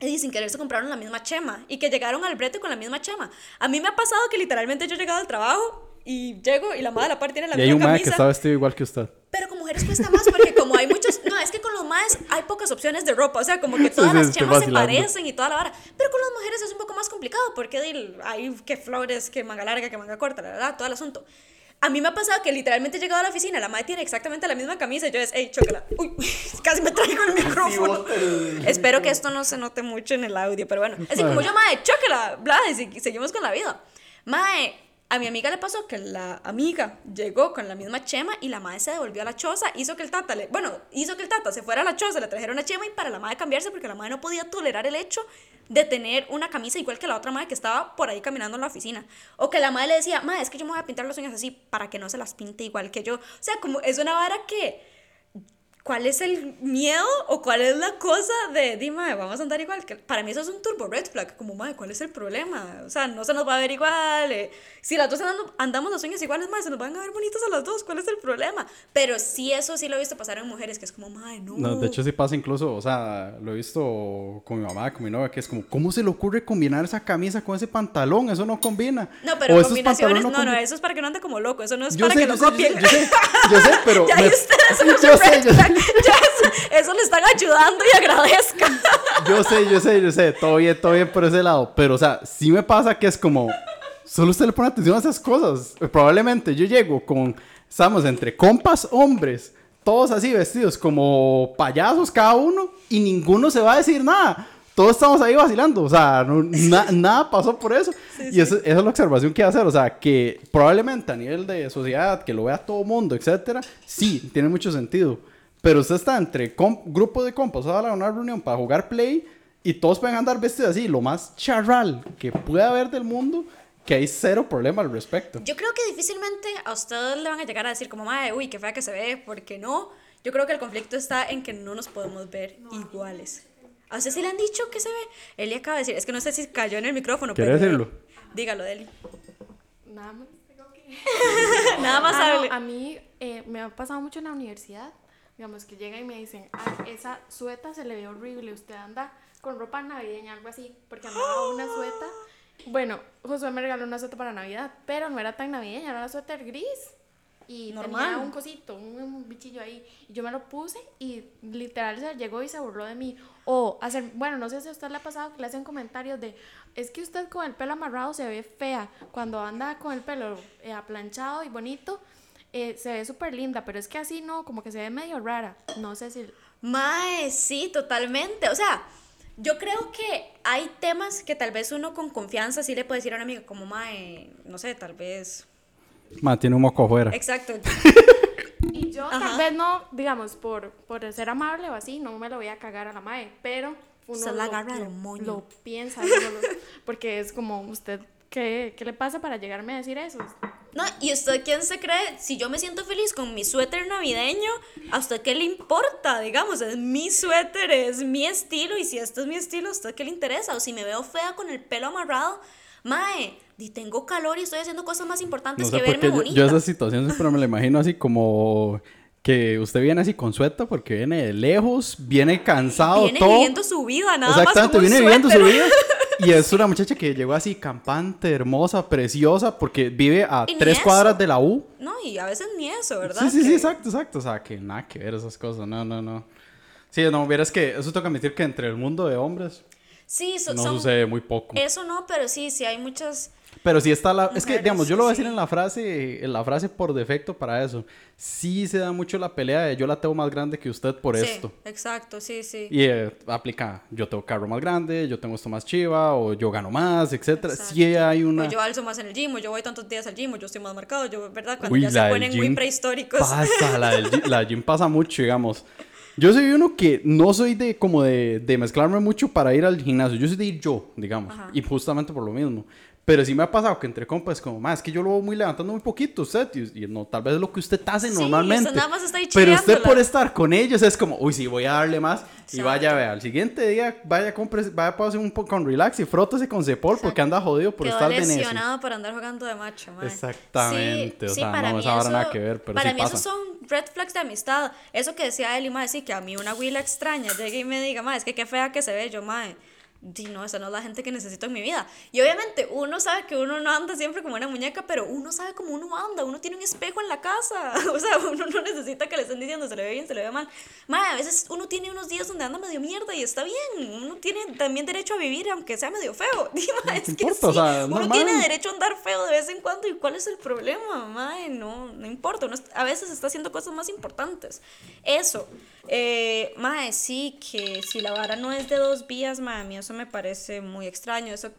y sin querer se compraron la misma chema y que llegaron al brete con la misma chema. A mí me ha pasado que literalmente yo he llegado al trabajo y llego y la madre a la par tiene la Y hay un misma mae que camisa. está vestido igual que usted. Pero con mujeres cuesta más porque como hay muchos, no, es que con los maes hay pocas opciones de ropa, o sea, como que todas sí, las chemas se parecen y toda la vara. Pero con las mujeres es un poco más complicado porque hay que flores, que manga larga, que manga corta, la verdad, todo el asunto. A mí me ha pasado que literalmente he llegado a la oficina, la madre tiene exactamente la misma camisa y yo es, hey, chócala. Uy, casi me traigo el micrófono. Espero que esto no se note mucho en el audio, pero bueno. Así como yo, mae, chócala, bla, y se- seguimos con la vida. Mae, a mi amiga le pasó que la amiga llegó con la misma chema y la madre se devolvió a la choza, hizo que el tata, le, bueno, hizo que el tata se fuera a la choza, le trajera una chema y para la madre cambiarse porque la madre no podía tolerar el hecho de tener una camisa igual que la otra madre que estaba por ahí caminando en la oficina. O que la madre le decía, madre, es que yo me voy a pintar las uñas así para que no se las pinte igual que yo. O sea, como es una vara que ¿Cuál es el miedo o cuál es la cosa de, dime, vamos a andar igual? Que para mí eso es un turbo red flag, como, madre, ¿cuál es el problema? O sea, no se nos va a ver igual. eh. Si las dos andamos, andamos las uñas iguales, madre, se nos van a ver bonitas a las dos, ¿cuál es el problema? Pero sí, eso sí lo he visto pasar en mujeres, que es como, madre, no. No, de hecho sí pasa incluso, o sea, lo he visto con mi mamá, con mi novia, que es como, ¿cómo se le ocurre combinar esa camisa con ese pantalón? Eso no combina. No, pero O combinaciones, no, no, combi- eso es para que no ande como loco, eso no es Yo para sé, que yo no sé, yo copien. sé, yo sé, yo sé, pero... ya, me- y ustedes son yo sé, yo sé. eso, le están ayudando y agradezcan. Yo sé, yo sé, yo sé, todo bien, todo bien por ese lado. Pero, o sea, sí me pasa que es como, solo usted le pone atención a esas cosas. Probablemente yo llego con, estamos entre compas hombres, todos así vestidos como payasos cada uno, y ninguno se va a decir nada. Todos estamos ahí vacilando, o sea, no- na- nada pasó por eso. y eso, esa es la observación que hacer, o sea, que probablemente a nivel de sociedad, que lo vea todo mundo, etcétera, sí, tiene mucho sentido. Pero usted está entre grupo de compas, o sea, a una reunión para jugar play y todos pueden andar vestidos así, lo más charral que pueda haber del mundo, que hay cero problema al respecto. Yo creo que difícilmente a ustedes le van a llegar a decir como, madre, uy, qué fea que se ve, porque no. Yo creo que el conflicto está en que no nos podemos ver iguales. ¿A usted sí le han dicho que se ve? Eli acaba de decir, es que no sé si cayó en el micrófono. ¿Quiere pero- decirlo? Dígalo, Deli. Nada más tengo que... Nada más Ah, no, a mí eh, me ha pasado mucho en la universidad, digamos que llegan y me dicen, "Ay, esa sueta se le ve horrible, usted anda con ropa navideña, algo así, porque andaba una sueta. Bueno, Josué me regaló una sueta para Navidad, pero no era tan navideña, era una suéter gris. Y Normal. tenía un cosito, un, un bichillo ahí. Y yo me lo puse y literal se llegó y se burló de mí. O hacer, bueno, no sé si a usted le ha pasado que le hacen comentarios de, es que usted con el pelo amarrado se ve fea. Cuando anda con el pelo eh, aplanchado y bonito, eh, se ve súper linda, pero es que así no, como que se ve medio rara. No sé si... Mae, sí, totalmente. O sea, yo creo que hay temas que tal vez uno con confianza sí le puede decir a una amiga, como mae, no sé, tal vez. Ma, tiene un moco afuera. Exacto. Y yo Ajá. tal vez no, digamos, por, por ser amable o así, no me lo voy a cagar a la mae, pero uno Se la lo, agarra lo- moño. lo piensa, uno lo- porque es como, usted, ¿qué, ¿qué le pasa para llegarme a decir eso? No, ¿y usted quién se cree? Si yo me siento feliz con mi suéter navideño, ¿a usted qué le importa? Digamos, es mi suéter, es mi estilo, y si esto es mi estilo, ¿a usted qué le interesa? O si me veo fea con el pelo amarrado, mae, y tengo calor y estoy haciendo cosas más importantes No sé que verme qué yo, bonita. yo esa situación siempre me la imagino así como que usted viene así con sueta porque viene de lejos, viene cansado, Viene todo. viviendo su vida, nada más Exactamente, como un viene viviendo su vida. Y es una muchacha que llegó así campante, hermosa, preciosa, porque vive a tres eso. cuadras de la U. No, y a veces ni eso, ¿verdad? Sí, sí, sí, exacto, exacto. O sea, que nada que ver esas cosas. No, no, no. Sí, no, vieras que eso tengo que admitir que entre el mundo de hombres Sí, so- no son- sucede muy poco. Eso no, pero sí, sí hay muchas... Pero sí está la... Es que, digamos, yo lo voy a decir en la frase, en la frase por defecto para eso. Sí se da mucho la pelea de yo la tengo más grande que usted por sí, esto. exacto, sí, sí. Y eh, aplica, yo tengo carro más grande, yo tengo esto más chiva, o yo gano más, etcétera. Exacto. Sí hay una... O yo alzo más en el gym, o yo voy tantos días al gym, o yo estoy más marcado, yo, ¿verdad? Cuando Uy, ya se ponen muy prehistóricos. Pasa, la del gym, la del gym pasa mucho, digamos. Yo soy uno que no soy de como de, de mezclarme mucho para ir al gimnasio. Yo soy de ir yo, digamos. Ajá. Y justamente por lo mismo. Pero sí me ha pasado que entre compas, como, más es que yo lo voy muy levantando muy poquito, usted. Y, no, tal vez es lo que usted hace Sí, normalmente. nada más está ahí pero usted por estar con ellos es como, uy, sí, voy a darle más. Y vaya, vea, al siguiente día, vaya, compre, vaya, pase un poco con relax y frótese con Cepol porque anda jodido por Quedó estar de lesionado por andar jugando de macho, mae. Exactamente, o sea, no, mí esa vara nada que ver, pero Para mí pasa. esos son red flags de amistad. Eso que decía Eli, mae, sí, que a mí una huila extraña llegue y me diga, mae, es que qué fea que se ve, yo, mae. Di, no, esa no es la gente que necesito en mi vida. Y obviamente uno sabe que uno no anda siempre como una muñeca, pero uno sabe cómo uno anda, uno tiene un espejo en la casa. O sea, uno no necesita que le estén diciendo se le ve bien, se le ve mal. Mae, a veces uno tiene unos días donde anda medio mierda y está bien. Uno tiene también derecho a vivir aunque sea medio feo. Di, mae, es que importa, sí, o sea, uno normal. tiene derecho a andar feo de vez en cuando. ¿Y cuál es el problema, mae? No, no importa. Uno a veces está haciendo cosas más importantes. Eso. Eh, mae, sí, que si la vara no es de dos vías, mae, a mí eso me parece muy extraño. Eso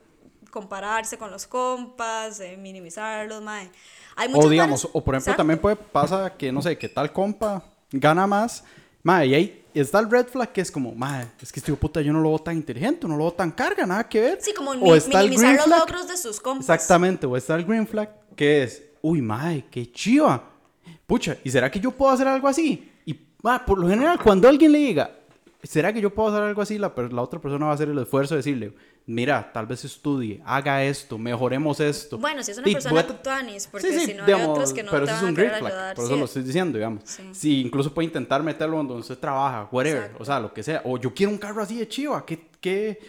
compararse con los compas, eh, minimizarlos, mae. Hay O digamos, varas- o por ejemplo, también puede pasa que, no sé, que tal compa gana más. Madre, y ahí está el red flag que es como, madre, es que este puta yo no lo veo tan inteligente, no lo veo tan carga, nada que ver. Sí, como o mi- está el minimizar green los logros de sus compas. Exactamente, o está el green flag que es, uy, madre, qué chiva. Pucha, ¿y será que yo puedo hacer algo así? Por lo general, cuando alguien le diga, ¿será que yo puedo hacer algo así? La, la otra persona va a hacer el esfuerzo de decirle, mira, tal vez estudie, haga esto, mejoremos esto. Bueno, si es una Y persona voy a- tuanis, porque Sí, sí, si no hay digamos, otros que no pero te eso es van a un querer flag, ayudar. por sí. eso lo estoy diciendo, digamos. Sí. Si incluso puede intentar meterlo donde usted trabaja, whatever, Exacto. o sea, lo que sea. O yo quiero un carro así de chiva, ¿qué, qué,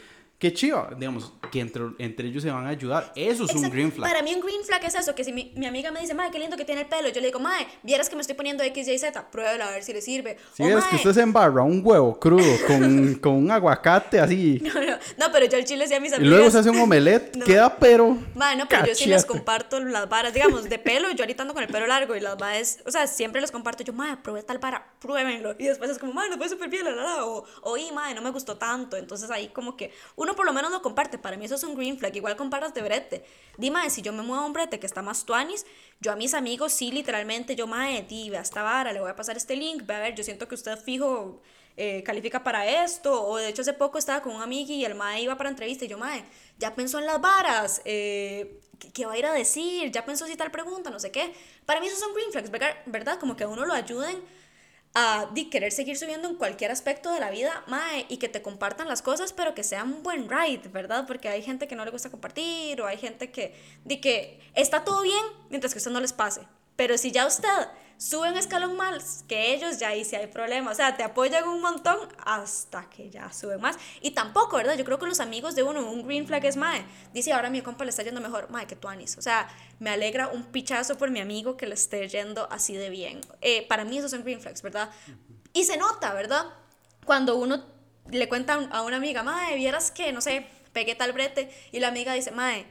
qué chiva? Digamos, que entre, entre ellos se van a ayudar. Eso es un Exacto. green flag. Para mí un green flag es eso, que si mi, mi amiga me dice, madre, qué lindo que tiene el pelo, yo le digo, madre, vieras que me estoy poniendo X, Y, Z, pruébela a ver si le sirve. Si ves "Mae, que usted se embarra un huevo crudo con, con un aguacate así No, no, no, pero yo al chile sí a mis y amigas. luego se hace un omelette, No. queda pero. Mae, no, pero yo sí les comparto las varas, digamos, de pelo, yo ahorita ando con el pelo largo y las varas, o sea, siempre les comparto, yo, madre, probé tal vara, pruébenlo. Y después es como, madre, nos fue súper bien, la, la, la", o, o, y, madre, no me gustó tanto. Entonces ahí como que uno por lo menos lo comparte. Para mí eso es un green flag. Igual de brete. Dime, si yo me muevo a un brete que está más tuanis, yo a mis amigos sí, literalmente, yo, mae, di, a esta vara, le voy a pasar este link, ve a ver, yo siento que usted fijo eh, califica para esto, o de hecho hace poco estaba con un amigo y el mae iba para entrevista y yo, mae, ya pensó en las varas, eh, ¿qué, ¿qué va a ir a decir? Ya pensó si tal pregunta, no sé qué. Para mí esos son green flags. ¿verdad? Como que a uno lo ayuden a di, querer seguir subiendo en cualquier aspecto de la vida, mae, y que te compartan las cosas, pero que sea un buen ride, ¿verdad? Porque hay gente que no le gusta compartir, o hay gente que, di que está todo bien mientras que usted no les pase. Pero si ya usted sube un escalón más que ellos, ya ahí sí hay problema. O sea, te apoyan un montón hasta que ya suben más. Y tampoco, ¿verdad? Yo creo que los amigos de uno, un green flag es mae. Dice, ahora mi compa le está yendo mejor. Mae, que tú anis. O sea, me alegra un pichazo por mi amigo que le esté yendo así de bien. Eh, para mí esos son green flags, ¿verdad? Y se nota, ¿verdad? Cuando uno le cuenta a una amiga, mae, vieras que, no sé, pegué tal brete. Y la amiga dice, mae,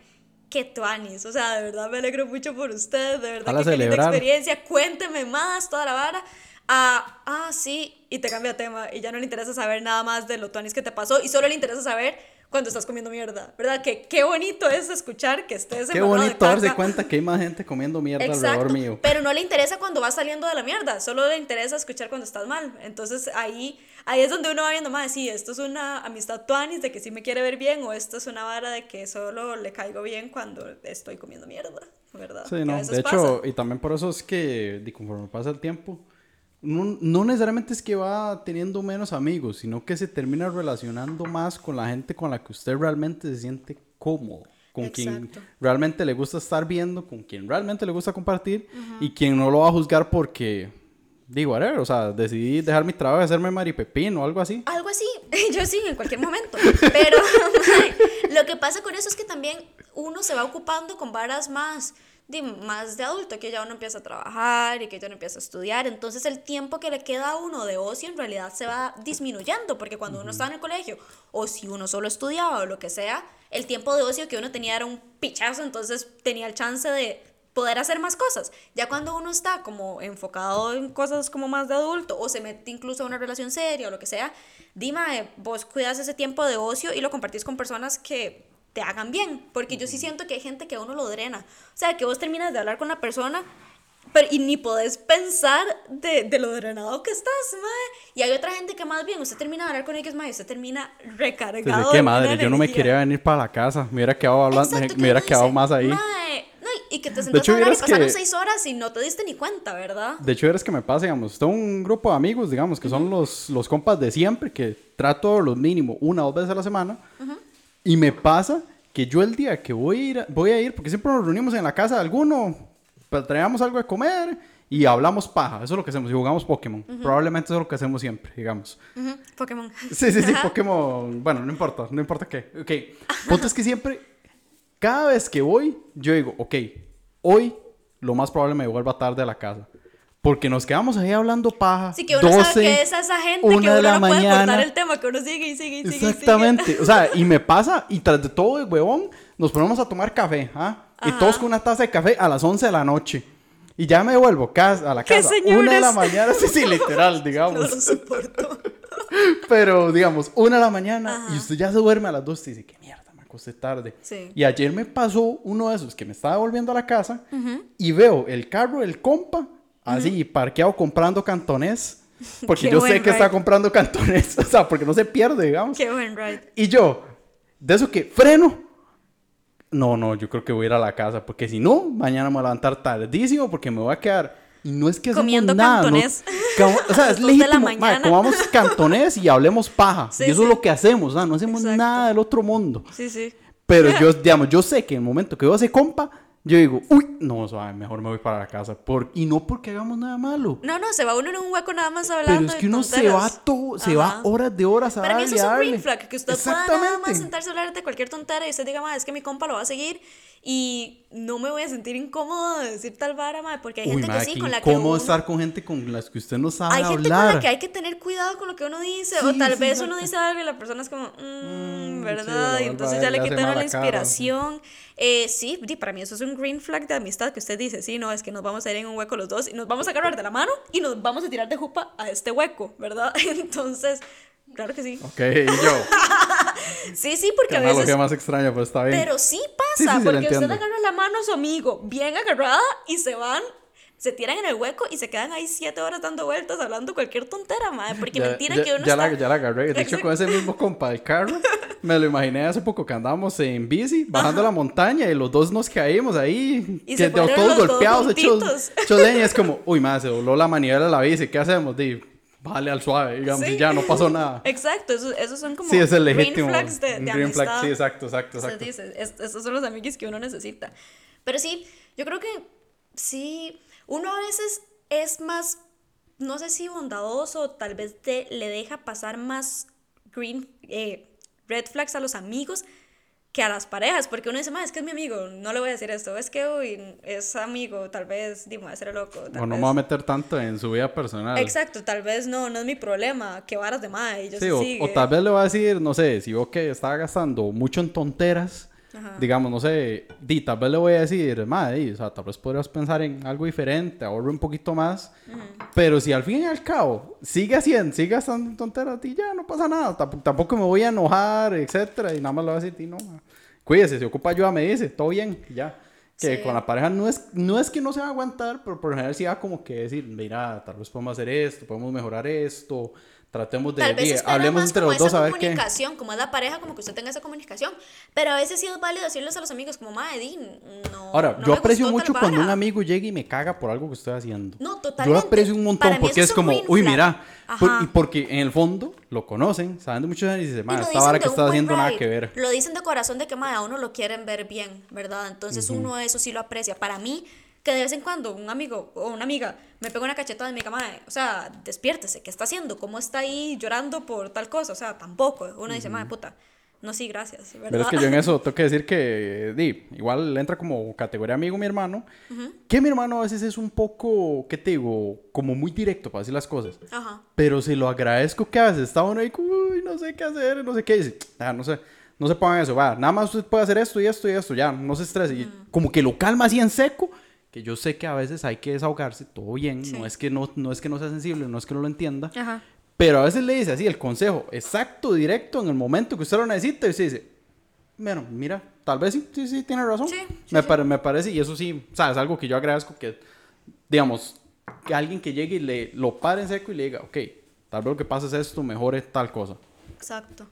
que tuanis, o sea, de verdad me alegro mucho por usted, de verdad que qué linda experiencia, cuénteme más, toda la vara. Ah, ah, sí, y te cambia tema y ya no le interesa saber nada más de lo tuanis que te pasó y solo le interesa saber cuando estás comiendo mierda, ¿verdad? Que qué bonito es escuchar que estés Qué embarrado de bonito darse cuenta que hay más gente comiendo mierda Exacto, alrededor mío. pero no le interesa cuando vas saliendo de la mierda, solo le interesa escuchar cuando estás mal. Entonces ahí, ahí es donde uno va viendo más, sí, esto es una amistad tuanis de que sí me quiere ver bien o esto es una vara de que solo le caigo bien cuando estoy comiendo mierda, ¿verdad? Sí, no, de hecho, y también por eso es que conforme pasa el tiempo, no, no necesariamente es que va teniendo menos amigos, sino que se termina relacionando más con la gente con la que usted realmente se siente cómodo, con quien realmente le gusta estar viendo, con quien realmente le gusta compartir y quien no lo va a juzgar porque, digo, whatever, o sea, decidí dejar mi trabajo y hacerme maripepín o algo así. Algo así, yo sí, en cualquier momento. Pero mae, lo que pasa con eso es que también uno se va ocupando con varas más, di, más de adulto, que ya uno empieza a trabajar y que ya uno empieza a estudiar. Entonces el tiempo que le queda a uno de ocio en realidad se va disminuyendo, porque cuando uno estaba en el colegio, o si uno solo estudiaba o lo que sea, el tiempo de ocio que uno tenía era un pichazo, entonces tenía el chance de poder hacer más cosas. Ya cuando uno está como enfocado en cosas como más de adulto o se mete incluso a una relación seria o lo que sea, dime, vos cuidas ese tiempo de ocio y lo compartís con personas que te hagan bien, porque yo sí siento que hay gente que a uno lo drena. O sea, que vos terminas de hablar con la persona pero, y ni podés pensar de, de lo drenado que estás, mae. Y hay otra gente que más bien, usted termina de hablar con ellos, y usted termina recargado. Es de que buena madre, yo no me quería venir para la casa, me hubiera quedado hablando, Exacto, me hubiera que quedado uno más ahí. dice, no, y- que te sentás hecho, a hablar y pasaron que- seis horas y no te diste ni cuenta, ¿verdad? De hecho, eres que me pasa, digamos, tengo un grupo de amigos, digamos, que son los, los compas de siempre, que trato los mínimo una o dos veces a la semana. Y me pasa que yo el día que voy a ir, voy a ir, porque siempre nos reunimos en la casa de alguno, pues, traemos algo de comer y hablamos paja. Eso es lo que hacemos, y jugamos Pokémon. Probablemente eso es lo que hacemos siempre, digamos. Ujú, Pokémon. Sí, sí, sí. Pokémon. Bueno, no importa, no importa qué. Ok. Punto es que siempre, cada vez que voy, yo digo, ok, hoy lo más probable me vuelva tarde a la casa. Porque nos quedamos ahí hablando paja. Sí, que uno 12, sabe que es a esa gente que uno de la no puede cortar mañana. el tema, que uno sigue y sigue y sigue. y sigue. Exactamente. O sea, y me pasa, y tras de todo, huevón, nos ponemos a tomar café, ¿ah? Y Ajá. todos con una taza de café a las 11 de la noche. Y ya me vuelvo casa, a la ¡Qué casa. Una de la mañana, sí, sí, literal, No digamos. lo soporto. Pero, digamos, una de la mañana Ajá. y usted ya se duerme a las dos y dice, qué mierda, acosté tarde. Sí. Y ayer me pasó uno de esos que me estaba volviendo a la casa y veo el carro del compa así parqueado comprando cantonés. Porque Qué yo sé que está comprando cantonés, o sea, porque no se pierde, digamos. Qué buen ride. Y yo, de eso que freno. No, no, yo creo que voy a ir a la casa, porque si no, mañana me voy a levantar tardísimo porque me voy a quedar. Y no es que hacemos Comiendo nada, ¿no? cantonés. Como- o sea, es legítimo. mañana. comamos cantonés y hablemos paja. Sí, y eso sí. es lo que hacemos, ¿no? No hacemos Exacto. nada del otro mundo. Sí, sí. Pero yo, digamos, yo sé que en el momento que a ese compa, yo digo, uy, no, suave, mejor me voy para la casa. Por... Y no porque hagamos nada malo. No, no, se va uno en un hueco nada más hablando Pero es que uno se va todo, se va Ajá. horas de horas a Para mí eso es darle, un green darle. flag, que usted pueda nada más sentarse a hablar de cualquier tontera y usted diga, "Ma, es que mi compa lo va a seguir y no me voy a sentir incómodo de decir tal vara, ma, porque hay Uy, gente madre, que sí, con la que uno... estar con gente con las que usted no sabe Hay gente con hablar. la que hay que tener cuidado con lo que uno dice, o tal sí, vez uno dice algo y la persona es como, "Mm, Mm, ¿verdad? sí, y entonces ya le le quitan la inspiración. Eh, sí, di, para mí eso es un green flag de amistad que usted dice, sí, no, es que nos vamos a ir en un hueco los dos y nos vamos a agarrar de la mano y nos vamos a tirar de jupa a este hueco, ¿verdad? Entonces, claro que sí. Ok, y yo. Sí, sí, porque a veces... analogía más extraña, pero está bien. Pero sí pasa, Sí, sí, sí, porque usted agarra la mano a su amigo bien agarrada y se van, se tiran en el hueco y se quedan ahí siete horas dando vueltas hablando cualquier tontera, madre. Porque Ya- mentira ya, que uno ya está... la, ya la agarré. De hecho, con ese mismo compa del carro, me lo imaginé hace poco que andábamos en bici, bajando la montaña y los dos nos caímos ahí. Y que se todos golpeados, hechos, hechos leña. Es como, uy, madre, se dobló la manivela de la bici. ¿Qué hacemos? Di, vale al suave, digamos, Sí. y ya no pasó nada. Exacto, esos, esos son como Sí, es el legítimo. green flags de, de green flag, sí, exacto, exacto, exacto. dice, es- esos son los amigos que uno necesita. Pero sí, yo creo que sí, uno a veces es más, no sé si bondadoso, tal vez te, le deja pasar más green, eh, red flags a los amigos que a las parejas, porque uno dice, "Ma, es que es mi amigo, no le voy a decir esto, es que uy, es amigo, tal vez, dime, ser loco. Tal O no me voy a meter tanto en su vida personal. Exacto, tal vez no, no es mi problema, que varas de mae, y yo Sí, o, o tal vez le va a decir, no sé, si veo que está gastando mucho en tonteras, digamos, no sé, di, tal vez le voy a decir, madre, o sea, tal vez podrías pensar en algo diferente, ahorro un poquito más, pero si al fin y al cabo sigue haciendo, sigue gastando tonteras, di, ya no pasa nada, tamp- tampoco me voy a enojar, etcétera, y nada más le voy a decir, di, no, ma, cuídese, si ocupa ayuda, me dice, todo bien, y ya. Que Sí. con la pareja no es, no es que no se va a aguantar, pero por lo general sí va como que decir, mira, tal vez podemos hacer esto, podemos mejorar esto, tratemos de, Tal vez espera hablemos más entre como los dos a ver qué. comunicación, como es la pareja, como que usted tenga esa comunicación. Pero a veces sí es válido decirles a los amigos, como, madre, di, no. Ahora, no yo me aprecio mucho cuando un vara". amigo llega y me caga por algo que estoy haciendo. No, Yo totalmente. lo aprecio un montón Para porque es como, uy, mira. por- y porque en el fondo lo conocen, saben de muchos años y dicen, Y "Ma, lo esta vara que buen haciendo nada ride. que ver. Lo dicen de corazón de que madre, a uno lo quieren ver bien, ¿verdad? Entonces uno eso sí lo aprecia. Para mí, que de vez en cuando un amigo o una amiga me pega una cachetada y me diga, madre, o sea, despiértese, ¿qué está haciendo? ¿Cómo está ahí llorando por tal cosa? O sea, tampoco. Uno dice, madre, puta, no, sí, gracias, ¿verdad? Pero es que yo en eso tengo que decir que, di, igual entra como categoría amigo mi hermano, que mi hermano a veces es un poco, ¿qué te digo? Como muy directo para decir las cosas. Ajá. Pero se lo agradezco que a veces está uno ahí, uy, no sé qué hacer, no sé qué. Y dice, ah, no sé, no se pongan eso, va, nada más usted puede hacer esto y esto y esto, ya, no se estrese. Y como que lo calma así en seco, que yo sé que a veces hay que desahogarse, todo bien, Sí. no, es que no, no es que no sea sensible, no es que no lo entienda. Ajá. Pero a veces le dice así el consejo exacto, directo, en el momento que usted lo necesita, y usted dice, bueno, mira, tal vez sí, sí, sí, tiene razón. Sí, sí, me, pare- me parece, y eso sí, o sea, es algo que yo agradezco que, digamos, que alguien que llegue y le lo pare en seco y le diga, ok, tal vez lo que pasa es esto, mejore tal cosa. Exacto,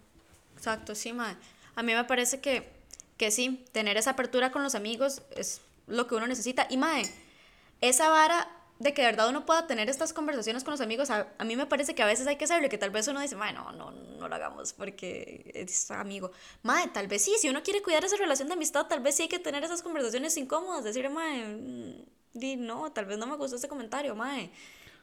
exacto, sí, mae. A mí me parece que, que sí, tener esa apertura con los amigos es lo que uno necesita. Y mae, esa vara de que de verdad uno pueda tener estas conversaciones con los amigos, a, a mí me parece que a veces hay que hacerlo y que tal vez uno dice, mae, no, no, no lo hagamos porque es amigo. Mae, tal vez sí, si uno quiere cuidar esa relación de amistad, tal vez sí hay que tener esas conversaciones incómodas, decir, mae, mm, di, no, tal vez no me gustó ese comentario, mae.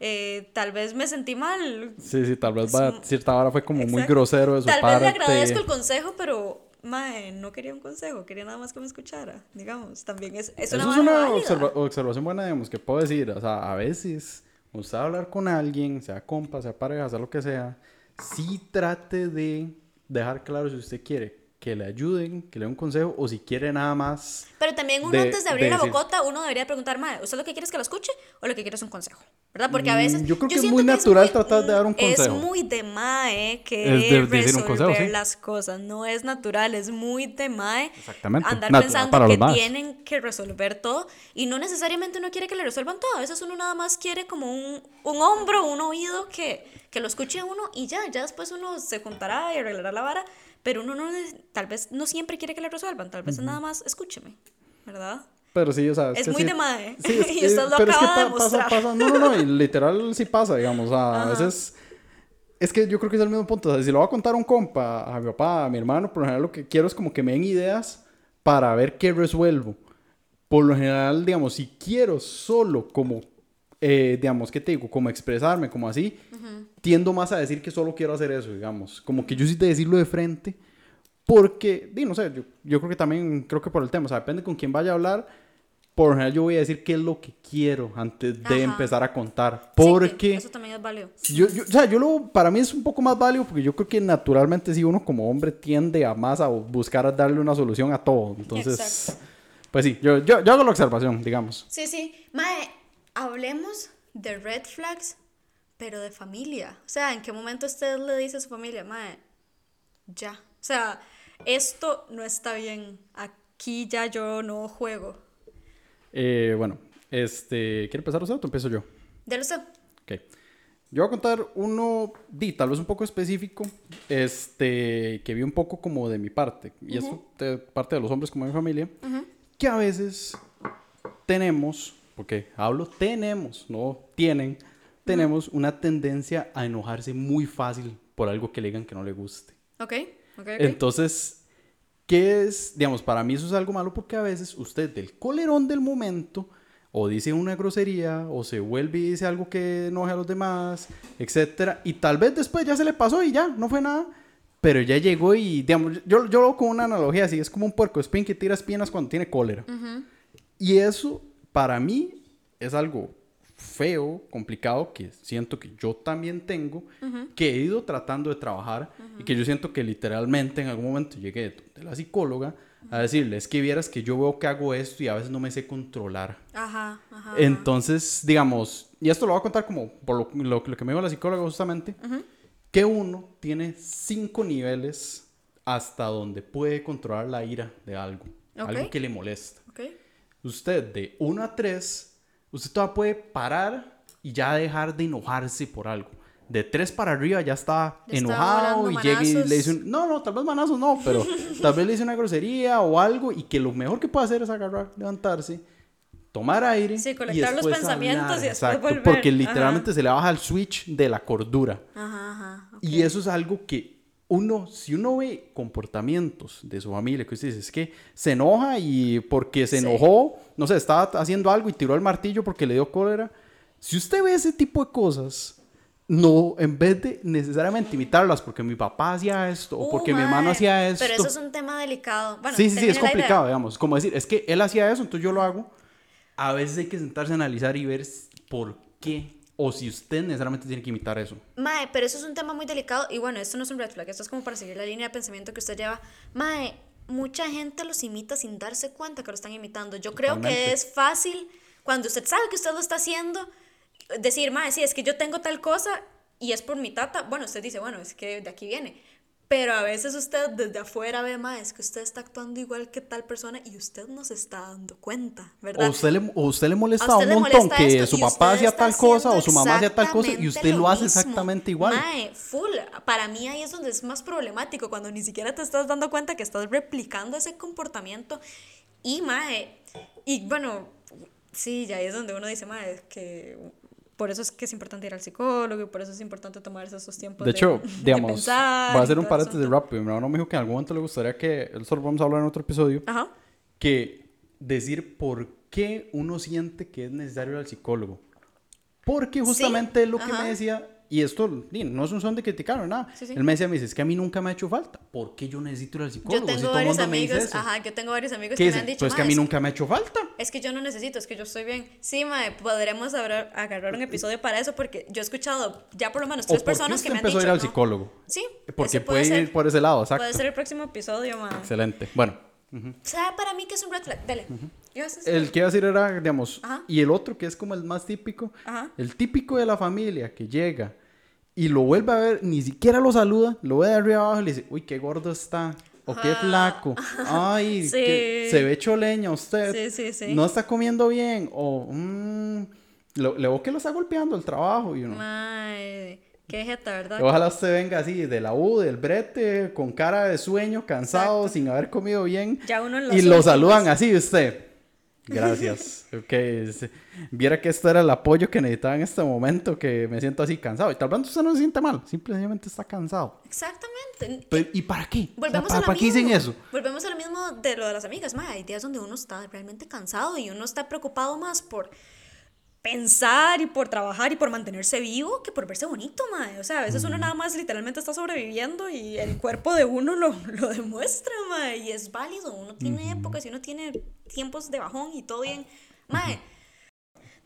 Eh, tal vez me sentí mal, Sí, sí, tal vez va, cierta hora fue como muy Exacto. grosero de su Tal parte. vez le agradezco el consejo, pero mae, no quería un consejo, quería nada más que me escuchara, digamos. También es, es Eso una es una observa- observación buena, digamos, que puedo decir. O sea, a veces, usted hablar con alguien, sea compa, sea pareja, sea lo que sea, sí trate de dejar claro si usted quiere que le ayuden, que le den un consejo, o si quiere nada más. Pero también uno de- antes de abrir de la bocota, uno debería preguntar, mae, ¿usted lo que quiere es que lo escuche o lo que quiere es un consejo? ¿Verdad? Porque a veces... Mm, yo creo que es muy natural muy- tratar de dar un Es consejo. muy de mae querer Es de- un resolver consejo, sí. las cosas. No es natural, es muy de mae Exactamente. andar pensando para que maes. tienen que resolver todo y no necesariamente uno quiere que le resuelvan todo. A veces uno nada más quiere como un, un hombro, un oído que, que lo escuche uno y ya, ya después uno se juntará y arreglará la vara, pero uno no, tal vez no siempre quiere que le resuelvan, tal vez es nada más escúcheme, ¿verdad? Pero sí, o sea, Es que muy sí- de mae. Sí, es Y usted lo pero es que acaba de pa- pasa, mostrar. pasa- no, no, no, y literal sí pasa, digamos, o sea, a veces es que yo creo que es el mismo punto, o sea, si lo voy a contar a un compa, a mi papá, a mi hermano, por lo general lo que quiero es como que me den ideas para ver qué resuelvo. Por lo general, digamos, si quiero solo como, eh, digamos, ¿qué te digo? Como expresarme, como así, tiendo más a decir que solo quiero hacer eso, digamos, como que yo sí te decirlo de frente. Porque, di, no sé, yo, yo creo que también, creo que por el tema, o sea, depende con quién vaya a hablar, por lo general yo voy a decir qué es lo que quiero antes de Ajá. empezar a contar. Sí, que Porque, eso también es válido. yo, yo- o sea, yo lo, para mí es un poco más válido porque yo creo que naturalmente si uno como hombre tiende a más a buscar a darle una solución a todo. Entonces, Exacto. pues sí, yo, yo, yo hago la observación, digamos. Sí, sí. Mae, hablemos de red flags, pero de familia. O sea, ¿en qué momento usted le dice a su familia, Mae, ya, sea, esto no está bien. Aquí ya yo no juego. Eh, bueno, este, ¿quiere empezar usted o empiezo yo? Dele usted. Ok. Yo voy a contar uno, di, tal vez un poco específico, este, que vi un poco como de mi parte, y esto de parte de los hombres como de mi familia, que a veces tenemos, porque hablo tenemos, no tienen, tenemos una tendencia a enojarse muy fácil por algo que le digan que no le guste. Ok, ok, ok. Entonces, ¿qué es? Digamos, para mí eso es algo malo porque a veces usted del colerón del momento o dice una grosería o se vuelve y dice algo que enoje a los demás, etcétera, y tal vez después ya se le pasó y ya, no fue nada, pero ya llegó y, digamos, yo, yo lo hago con una analogía así, es como un puerco espín que tira espinas cuando tiene cólera. Y eso, para mí, es algo feo, complicado, que siento que yo también tengo, que he ido tratando de trabajar y que yo siento que literalmente en algún momento llegué de, de la psicóloga a decirle, es que vieras que yo veo que hago esto y a veces no me sé controlar. Ajá, ajá. Entonces, digamos, y esto lo voy a contar como por lo, lo- lo que me dijo la psicóloga justamente, que uno tiene cinco niveles hasta donde puede controlar la ira de algo, algo que le molesta. Ok. Usted de 1 a 3, usted todavía puede parar y ya dejar de enojarse por algo. De 3 para arriba ya está Ya enojado y llega y le dice un- no, no, tal vez manazos no, pero tal vez le dice una grosería o algo y que lo mejor que puede hacer es agarrar, levantarse, tomar aire Sí, y los pensamientos hablar. y después Exacto, volver. porque Ajá. literalmente se le baja el switch de la cordura. Ajá, ajá. ok. Y eso es algo que uno, si uno ve comportamientos de su familia, que usted dice, es que se enoja y porque se Sí. enojó, no sé, estaba haciendo algo y tiró el martillo porque le dio cólera. Si usted ve ese tipo de cosas, no, en vez de necesariamente imitarlas porque mi papá hacía esto o Uh, porque mi hermano mae, hacía esto. Pero eso es un tema delicado. Bueno, sí, sí, sí, es idea. complicado, digamos. Como decir, es que él hacía eso, entonces yo lo hago. A veces hay que sentarse a analizar y ver por qué. O si usted necesariamente tiene que imitar eso. Mae, pero eso es un tema muy delicado y bueno, esto no es un red flag, esto es como para seguir la línea de pensamiento que usted lleva. Mae, mucha gente los imita sin darse cuenta que lo están imitando. Yo creo Totalmente. que es fácil cuando usted sabe que usted lo está haciendo decir, mae, sí, es que yo tengo tal cosa y es por mi tata. Bueno, usted dice, bueno, es que de aquí viene. Pero a veces usted desde afuera ve, mae, es que usted está actuando igual que tal persona y usted no se está dando cuenta, ¿verdad? O usted le, o usted le molesta A usted un montón que esto su papá hacía tal cosa o su mamá hacía tal cosa y usted exactamente lo hace exactamente igual. Mae, full. Para mí ahí es donde es más problemático, cuando ni siquiera te estás dando cuenta que estás replicando ese comportamiento. Y, mae, y bueno, sí, ya ahí es donde uno dice, mae, que por eso es que es importante ir al psicólogo y por eso es importante tomarse esos tiempos De hecho, digamos, pensar voy a hacer un paréntesis asunto. rápido. Mi hermano me dijo que en algún momento le gustaría que, eso lo vamos a hablar en otro episodio, Ajá. que decir por qué uno siente que es necesario ir al psicólogo. Porque justamente es lo que ajá. me decía, y esto no es un son de criticar o nada. Sí, sí. Él me decía, me dice, es que a mí nunca me ha hecho falta. ¿Por qué yo necesito ir al psicólogo? Yo Si tengo el varios amigos, ajá, yo tengo varios amigos ¿Qué que me han dicho, Pues que a "Mae, mí es nunca me ha hecho falta. Es que yo no necesito, es que yo estoy bien. Sí, mae, podremos agarrar un episodio para eso porque yo he escuchado ya por lo menos ¿O tres personas que me han empezó dicho. a ir al "No". psicólogo? Sí, Porque puede, ser. ir por ese lado, exacto. Puede ser el próximo episodio, mae. Excelente. Bueno, ¿Sabe para mí que es un red flag? Dale. ¿Ibas a decir? el que iba a decir era, digamos, Ajá. y el otro que es como el más típico, Ajá. el típico de la familia que llega y lo vuelve a ver, ni siquiera lo saluda, lo ve de arriba abajo y le dice, uy, qué gordo está, o qué flaco, ay, Sí. que se ve choleña usted, Sí, sí, sí. no está comiendo bien, o mm, lo- le veo que lo está golpeando el trabajo y uno. Qué jeta, ¿verdad? Ojalá usted venga así de la U, del brete, con cara de sueño, cansado, Exacto. sin haber comido bien. Ya uno en las y lo saludan así usted. Gracias. ok. Viera que esto era el apoyo que necesitaba en este momento, que me siento así cansado. Y tal vez usted no se siente mal, simplemente está cansado. Exactamente. Pero, ¿Y para qué? O sea, Volvemos ¿para, a lo para qué mismo. dicen eso? Volvemos a lo mismo de lo de las amigas. Ma, hay días donde uno está realmente cansado y uno está preocupado más por pensar y por trabajar y por mantenerse vivo que por verse bonito, mae. O sea, a veces uno nada más literalmente está sobreviviendo y el cuerpo de uno lo, lo demuestra, mae. Y es válido. Uno tiene épocas y uno tiene tiempos de bajón y todo bien. Mae.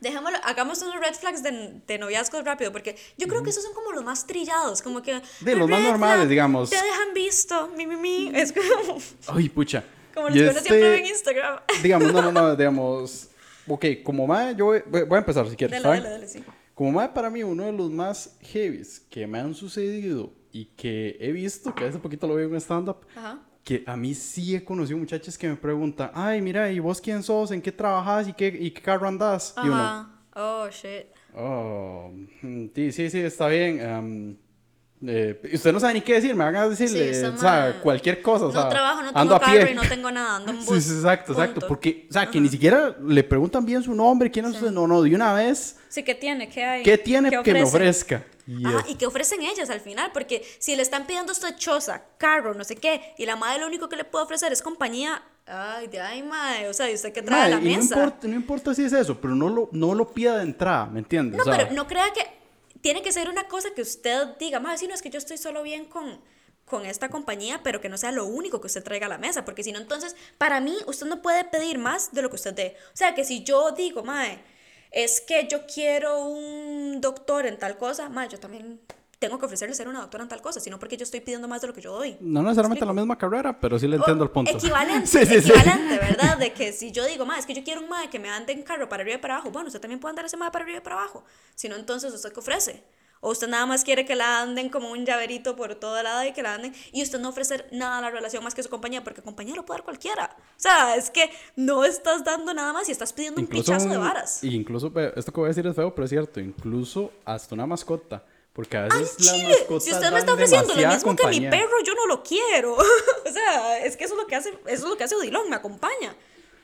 Dejémoslo, hagamos unos red flags de, de noviazgos rápido, porque yo creo que esos son como los más trillados, como que... De los más normales, digamos. Te dejan visto, mi, mi, mi. Es como, Ay, pucha. como los Y que uno siempre este- ve en Instagram. Digamos, no, no, no, digamos. Ok, como mae, yo voy, voy a empezar si quieres. Dale, dale, dale, sí. Como mae, para mí, uno de los más heavies que me han sucedido y que he visto, que hace poquito lo vi en un stand-up, Ajá. que a mí sí he conocido muchachas que me preguntan, ay, mira, ¿y vos quién sos? ¿En qué trabajas? ¿Y qué, y qué carro andás? Y uno, Ajá. Oh, shit. oh, mm, sí, sí, sí, está bien. em, eh, usted no sabe ni qué decir, me van a decirle, Sí, está o sea, cualquier cosa, o No sea, trabajo, no ando tengo a pie. carro y no tengo nada, ando en Sí, bus. sí, exacto, exacto, Punto. porque, o sea, que ni siquiera le preguntan bien su nombre, quién es usted, no, no, de una vez, Sí, ¿qué tiene? ¿Qué hay? ¿qué tiene que me ofrezca? Y Ajá, es- y que ofrecen ellas al final, porque si le están pidiendo usted choza, carro, no sé qué, y la madre lo único que le puede ofrecer es compañía, ay, de ay, madre, o sea, ¿y usted qué trae a Mae, la y no mesa? importa, no importa si es eso, pero no lo, no lo pida de entrada, ¿me entiendes? No, O sea, pero no crea que tiene que ser una cosa que usted diga, madre, si no es que yo estoy solo bien con, con esta compañía, pero que no sea lo único que usted traiga a la mesa, porque si no, entonces, para mí, usted no puede pedir más de lo que usted dé. O sea, que si yo digo, madre, es que yo quiero un doctor en tal cosa, madre, yo también tengo que ofrecerle ser una doctora en tal cosa, sino porque yo estoy pidiendo más de lo que yo doy. No necesariamente la misma carrera, pero sí le entiendo el punto. Equivalente, Sí, sí, sí. equivalente, ¿verdad? De que si yo digo, ma, es que yo quiero un ma que me ande en carro para arriba y para abajo, bueno, usted también puede andar ese ma para arriba y para abajo. Si no, entonces, ¿usted qué ofrece? O usted nada más quiere que la anden como un llaverito por todo lado y que la anden, y usted no ofrecer nada a la relación más que su compañía, porque compañía lo puede dar cualquiera. O sea, es que no estás dando nada más y estás pidiendo un Incluso, pichazo de un- varas. y incluso, esto que voy a decir es feo, pero es cierto, incluso hasta una mascota. Porque a Ay, veces las chile, mascotas si usted me está ofreciendo lo mismo que mi compañía. perro, yo no lo quiero. o sea, es que eso es lo que hace, eso es lo que hace Odilon, me acompaña.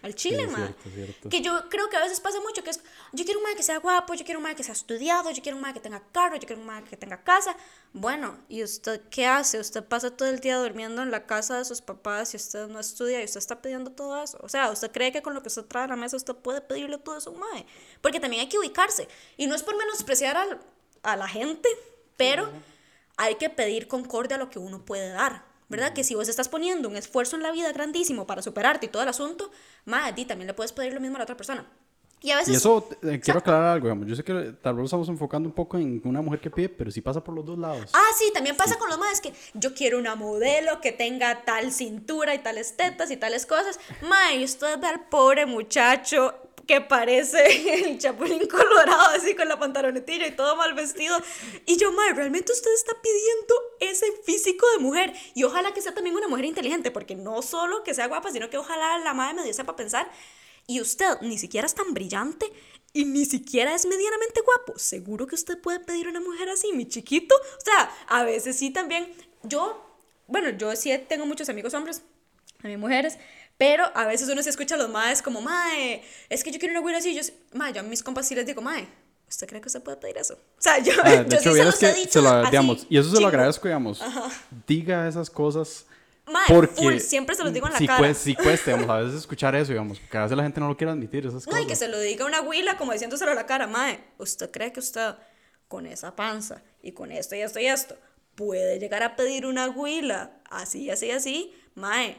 Al chile, Sí, ma. cierto, es cierto. Que yo creo que a veces pasa mucho que es, yo quiero un madre que sea guapo, yo quiero un madre que sea estudiado, yo quiero un madre que tenga carro, yo quiero un madre que tenga casa. Bueno, ¿y usted qué hace? Usted pasa todo el día durmiendo en la casa de sus papás y usted no estudia y usted está pidiendo todo eso. O sea, ¿usted cree que con lo que usted trae a la mesa usted puede pedirle todo eso a un madre? Porque también hay que ubicarse. Y no es por menospreciar al- a la gente, pero hay que pedir concordia a lo que uno puede dar. ¿Verdad? Que si vos estás poniendo un esfuerzo en la vida grandísimo para superarte y todo el asunto, madre, di, también le puedes pedir lo mismo a la otra persona. Y a veces... Y eso, eh, quiero aclarar algo, digamos. Yo sé que tal vez lo estamos enfocando un poco en una mujer que pide, pero sí pasa por los dos lados. Ah, sí, también pasa con los madres que yo quiero una modelo que tenga tal cintura y tales tetas y tales cosas. Mae, y usted ve al pobre muchacho que parece el chapulín colorado así con la pantalonetilla y todo mal vestido. Y yo, mae, realmente usted está pidiendo ese físico de mujer. Y ojalá que sea también una mujer inteligente, porque no solo que sea guapa, sino que ojalá la madre medio sepa pensar. Y usted ni siquiera es tan brillante y ni siquiera es medianamente guapo. Seguro que usted puede pedir una mujer así, mi chiquito. O sea, a veces sí también. Yo, bueno, yo sí tengo muchos amigos hombres, a mí mujeres, pero a veces uno se escucha a los maes como, mae, es que yo quiero una güera así. Y yo, mae, yo a mis compas sí les digo, mae, ¿usted cree que usted puede pedir eso? O sea, yo, Ah, yo de sí hecho, se los que he dicho se lo, así, digamos, y eso se lo agradezco, digamos. Diga esas cosas. Mae, porque full, siempre se los digo en la sí cara. cuesta, sí cuesta, digamos, a veces escuchar eso, digamos, porque a veces la gente no lo quiere admitir, esas No, cosas. y que se lo diga una huila como diciéndoselo a la cara, mae, ¿usted cree que usted con esa panza y con esto y esto y esto puede llegar a pedir una huila así, así, así? Mae,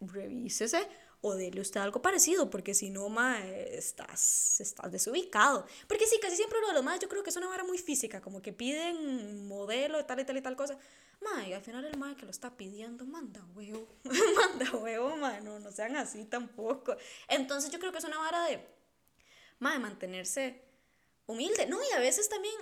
revísese o dele usted algo parecido, porque si no, mae, estás, estás desubicado. Porque sí, casi siempre lo de los maes yo creo que es una vara muy física, como que piden modelo de tal y tal y tal cosa. Mae, al final el mae que lo está pidiendo, manda huevo, manda huevo, mae, no, no sean así tampoco. Entonces yo creo que es una vara de, mae, mantenerse humilde. No, y a veces también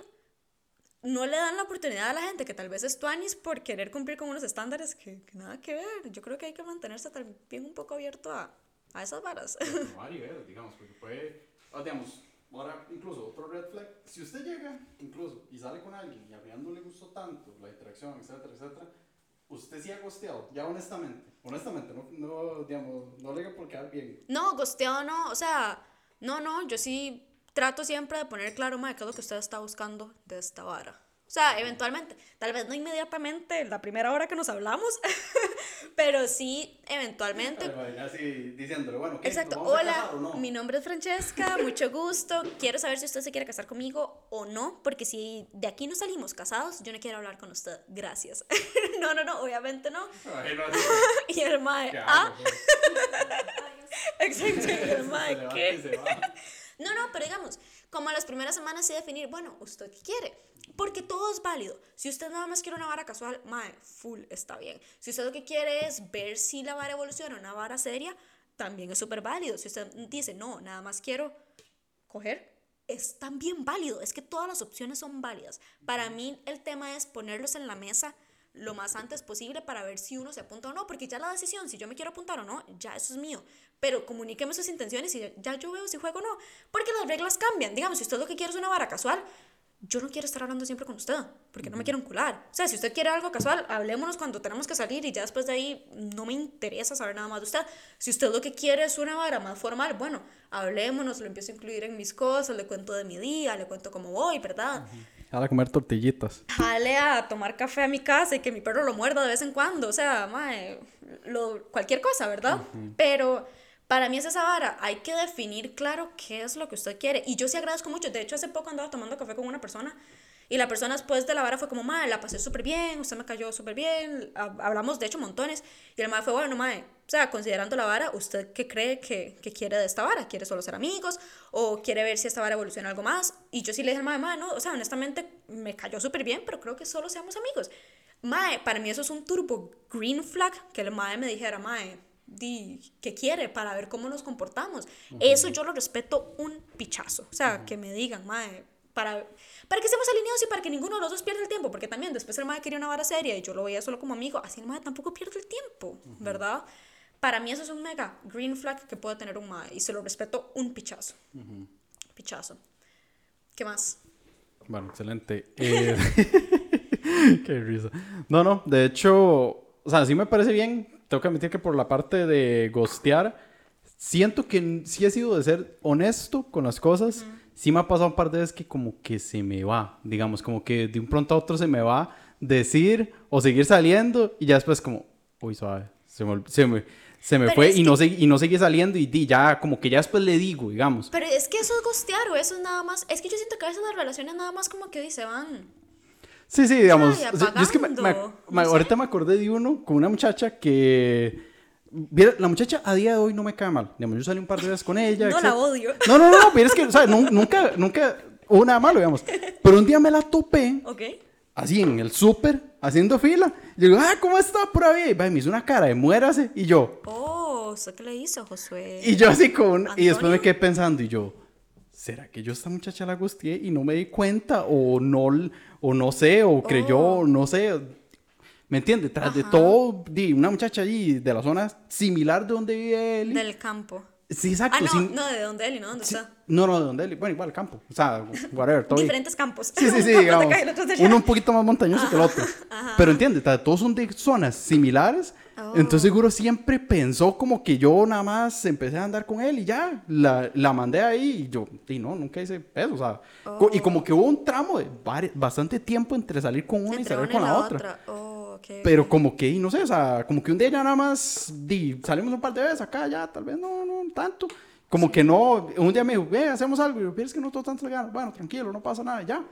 no le dan la oportunidad a la gente que tal vez es tuanis por querer cumplir con unos estándares que, que nada que ver. Yo creo que hay que mantenerse también un poco abierto a, a esas varas. No nivel, digamos, porque puede, ah, digamos, ahora incluso otro red flag, si usted llega incluso y sale con alguien y a mí no le gustó tanto la interacción, etcétera, etcétera, usted sí ha gosteado, ya honestamente, honestamente, no, no digamos, no le diga por quedar bien. No, gosteado no, o sea, no, no, yo sí trato siempre de poner claro, madre, qué es lo que usted está buscando de esta vara. O sea, eventualmente, tal vez no inmediatamente, la primera hora que nos hablamos, pero sí, eventualmente, Así diciéndole, bueno, ¿qué? Exacto. ¿Nos vamos a Hola, o no? mi nombre es Francesca, mucho gusto. Quiero saber si usted se quiere casar conmigo o no, porque si de aquí no salimos casados, yo no quiero hablar con usted. Gracias. no, no, no, obviamente no. Ay, no, así, Y el mae, ¿qué ah, pues? exacto. Y el mae, levanta y ¿qué? No, no, pero digamos, como las primeras semanas sí definir, bueno, ¿usted qué quiere? Porque todo es válido. Si usted nada más quiere una vara casual, mae, full está bien. Si usted lo que quiere es ver si la vara evoluciona una vara seria, también es súper válido. Si usted dice, no, nada más quiero coger, es también válido, es que todas las opciones son válidas. Para mí el tema es ponerlos en la mesa lo más antes posible para ver si uno se apunta o no, porque ya la decisión, si yo me quiero apuntar o no, ya eso es mío. Pero comuníqueme sus intenciones y ya yo veo si juego o no, porque las reglas cambian. Digamos, si usted lo que quiere es una vara casual, yo no quiero estar hablando siempre con usted, porque no me quiero encular. O sea, si usted quiere algo casual, hablémonos cuando tenemos que salir y ya después de ahí no me interesa saber nada más de usted. Si usted lo que quiere es una vara más formal, bueno, hablémonos, lo empiezo a incluir en mis cosas, le cuento de mi día, le cuento cómo voy, ¿verdad? A comer tortillitas. Jale a tomar café a mi casa y que mi perro lo muerda de vez en cuando. O sea, mae, lo, cualquier cosa, ¿verdad? Pero para mí es esa vara. Hay que definir claro qué es lo que usted quiere. Y yo sí agradezco mucho. De hecho, hace poco andaba tomando café con una persona y la persona después de la vara fue como, mae, la pasé súper bien, usted me cayó súper bien, hablamos de hecho montones. Y el mae fue, bueno, mae, o sea, considerando la vara, ¿usted qué cree que, que, quiere de esta vara? ¿Quiere solo ser amigos? ¿O quiere ver si esta vara evoluciona algo más? Y yo sí le dije al mae, mae, no, o sea, honestamente me cayó súper bien, pero creo que solo seamos amigos. Mae, para mí eso es un turbo green flag que el mae me dijera, mae, di, ¿qué quiere? Para ver cómo nos comportamos. Eso yo lo respeto un pichazo. O sea, que me digan, mae, para, para que estemos alineados y para que ninguno de los dos pierda el tiempo, porque también después el madre quería una vara seria y yo lo veía solo como amigo, así el madre tampoco pierde el tiempo, ¿verdad? Para mí eso es un mega green flag que puede tener un madre y se lo respeto un pichazo. Pichazo. ¿Qué más? Bueno, excelente. Eh, qué risa. No, no, de hecho, o sea, sí me parece bien. Tengo que admitir que por la parte de gostear, siento que sí he sido de ser honesto con las cosas sí me ha pasado un par de veces que como que se me va, digamos, como que de un pronto a otro se me va decir o seguir saliendo y ya después como, uy, suave, se me, se me, se me fue y no, y no seguí saliendo y, ya como que ya después le digo, digamos. Pero es que eso es gostear o eso es nada más, es que yo siento que a veces las relaciones nada más como que hoy se van. Sí, sí, digamos. es que ahorita me acordé de uno con una muchacha que la muchacha a día de hoy no me cae mal. Digamos, yo salí un par de veces con ella. no la odio. No, no, no, pero es que, o sea, nunca, nunca hubo nada malo, digamos. Pero un día me la topé. Ok. Así en el súper, haciendo fila. Y yo digo, ah, ¿cómo está por ahí? Y me hizo una cara de muérase. Y yo, oh, ¿eso qué le hizo, Josué? Y yo así con. Y después me quedé pensando, y yo, ¿será que yo esta muchacha la gusteé y no me di cuenta? O no, o no sé, o creyó, oh. no sé ¿Me entiendes? Tras de todo, di, una muchacha allí de la zona similar de donde vive él. Del campo. Sí, exacto. Ah, no, no, de donde él y no, ¿dónde está? No, no, de donde él. Bueno, igual, campo. O sea, whatever, todo Diferentes campos. Sí, sí, sí, digamos. Uno un poquito más montañoso que el otro. Ajá. Pero entiende, todos son de zonas similares. Oh. Entonces seguro siempre pensó como que yo nada más empecé a andar con él y ya, la, la mandé ahí y yo, y no, nunca hice eso, o sea, y como que hubo un tramo de bastante tiempo entre salir con una y salir con la, otra. Oh. Pero como que, no sé, o sea, como que un día ya nada más di, salimos un par de veces acá, ya, tal vez no, no tanto. Como que no, un día me dijo, ve, hacemos algo. Y yo, es que no tengo tanto ganas. Bueno, tranquilo, no pasa nada, ya.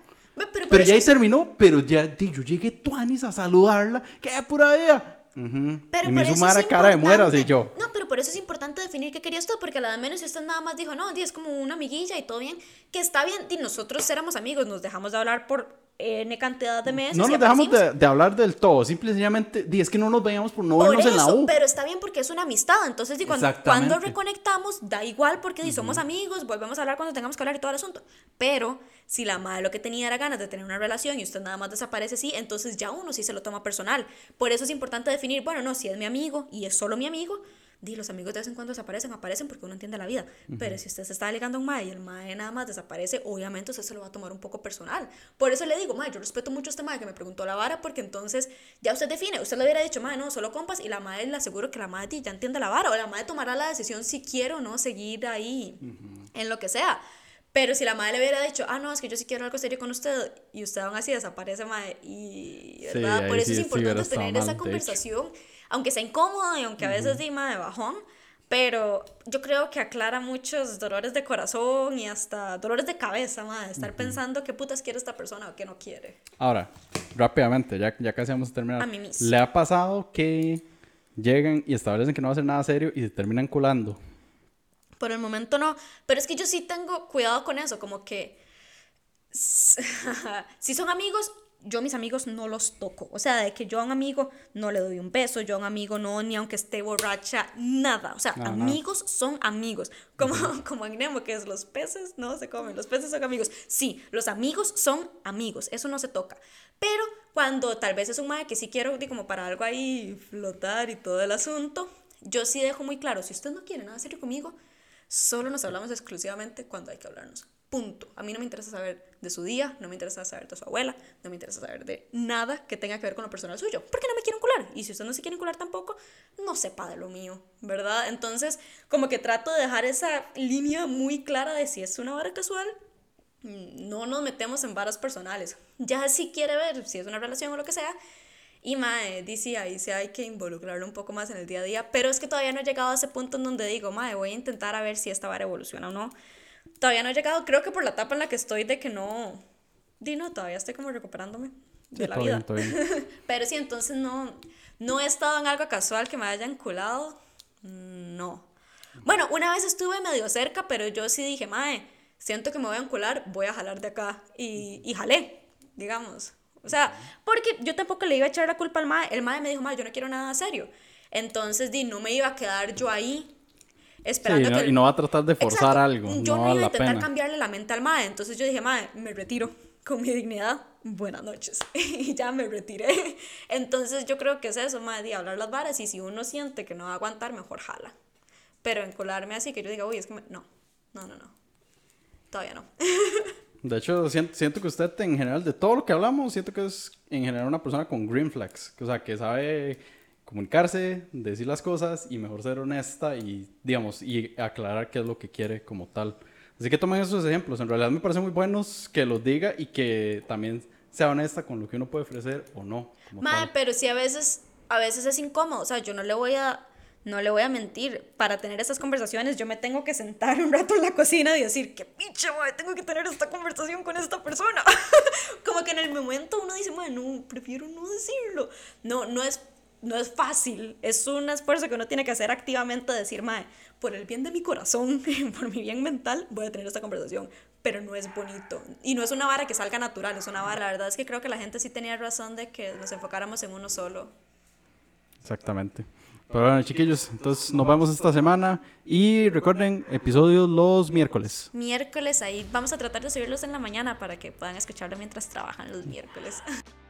Pero, ya ahí terminó, pero ya, di, yo llegué tuanis a saludarla. ¡Qué pura vida! Pero y me hizo mala cara de mueras y yo. No, pero por eso es importante definir qué quería usted, porque a la de menos si usted nada más dijo, no, es como una amiguilla y todo bien, que está bien, y nosotros éramos amigos, nos dejamos de hablar por N cantidad de meses. No nos dejamos de, hablar del todo, simplemente es que no nos veíamos por no vernos en la U. Pero está bien porque es una amistad, entonces cuando, cuando, reconectamos da igual porque somos amigos, volvemos a hablar cuando tengamos que hablar y todo el asunto. Pero si la madre lo que tenía era ganas de tener una relación y usted nada más desaparece así, entonces ya uno sí se lo toma personal. Por eso es importante definir, bueno, no, si es mi amigo y es solo mi amigo, di, los amigos de vez en cuando desaparecen, aparecen porque uno entiende la vida. Pero si usted se está ligando a un mae y el mae nada más desaparece, obviamente usted se lo va a tomar un poco personal. Por eso le digo, mae, yo respeto mucho a este mae que me preguntó la vara porque entonces ya usted define, usted le hubiera dicho, mae, no, solo compas y la mae le aseguro que la mae ya entiende la vara o la mae tomará la decisión si quiere o no seguir ahí en lo que sea. Pero si la madre le hubiera dicho, ah, no, es que yo sí quiero algo serio con usted, y usted aún así desaparece, madre, y, ¿verdad? Por eso es importante tener esa conversación aunque sea incómodo y aunque a veces dima de bajón, pero yo creo que aclara muchos dolores de corazón y hasta dolores de cabeza, madre, estar pensando qué putas quiere esta persona o qué no quiere. Ahora, rápidamente, ya, ya casi vamos a terminar. A mí ¿Le ha pasado que llegan y establecen que no va a ser nada serio y se terminan culando? Por el momento no, pero es que yo sí tengo cuidado con eso, como que si son amigos, yo mis amigos no los toco. O sea, de que yo a un amigo no le doy un beso, yo a un amigo no, ni aunque esté borracha, nada. O sea, No, no. amigos son amigos. Como, como en Nemo, que es los peces no se comen, los peces son amigos. Sí, los amigos son amigos, eso no se toca. Pero cuando tal vez es un mae que sí quiero, como para algo ahí flotar y todo el asunto, yo sí dejo muy claro, si usted no quiere nada serio conmigo, solo nos hablamos exclusivamente cuando hay que hablarnos. Punto. A mí no me interesa saber de su día, no me interesa saber de su abuela, no me interesa saber de nada que tenga que ver con lo personal suyo, porque no me quiero encular. Y si usted no se quiere encular tampoco, no sepa de lo mío, ¿verdad? Entonces, como que trato de dejar esa línea muy clara de si es una vara casual, mm, no nos metemos en varas personales. Ya si quiere ver si es una relación o lo que sea, y mae, dice ahí sí hay que involucrarlo un poco más en el día a día, pero es que todavía no he llegado a ese punto en donde digo, mae, voy a intentar a ver si esta vara evoluciona o no. Todavía no he llegado, creo que por la etapa en la que estoy de que no, di no, todavía estoy como recuperándome de Sí, la vida. bien, todo bien. Pero sí, entonces no, no he estado en algo casual que me haya enculado. Mm, No. Bueno, una vez estuve medio cerca, pero yo sí dije, mae, siento que me voy a encular, voy a jalar de acá. Y, y jalé, digamos. O sea, porque yo tampoco le iba a echar la culpa al mae. El mae me dijo, mae, yo no quiero nada serio. Entonces, di, no me iba a quedar yo ahí Sí, esperando y no, que... y no va a tratar de forzar Exacto. algo. Yo no no, iba a intentar pena. cambiarle la mente al mae. Entonces yo dije, mae, me retiro con mi dignidad. Buenas noches. y ya me retiré. Entonces yo creo que es eso, mae, de hablar las varas. Y si uno siente que no va a aguantar, mejor jala. Pero encolarme así que yo diga, uy, es que me... no, no, no, no. Todavía no. De hecho, siento, siento que usted en general, de todo lo que hablamos, siento que es en general una persona con green flags. que, O sea, que sabe comunicarse, decir las cosas y mejor ser honesta y, digamos, y aclarar qué es lo que quiere como tal. Así que tomen esos ejemplos. En realidad me parecen muy buenos que los diga y que también sea honesta con lo que uno puede ofrecer o no. tal. pero sí a veces, a veces es incómodo. O sea, yo no le voy a, no le voy a mentir. Para tener estas conversaciones, yo me tengo que sentar un rato en la cocina y decir, qué pinche, mae, tengo que tener esta conversación con esta persona. Como que en el momento uno dice, mae, no, prefiero no decirlo. No, no es, no es fácil. Es un esfuerzo que uno tiene que hacer activamente, decir, mae, por el bien de mi corazón, por mi bien mental, voy a tener esta conversación. Pero no es bonito. Y no es una vara que salga natural, es una vara. La verdad es que creo que la gente sí tenía razón de que nos enfocáramos en uno solo. Exactamente. Pero bueno, chiquillos, entonces nos vemos esta semana y recuerden, episodios los miércoles. Miércoles ahí, vamos a tratar de subirlos en la mañana para que puedan escucharlo mientras trabajan los miércoles.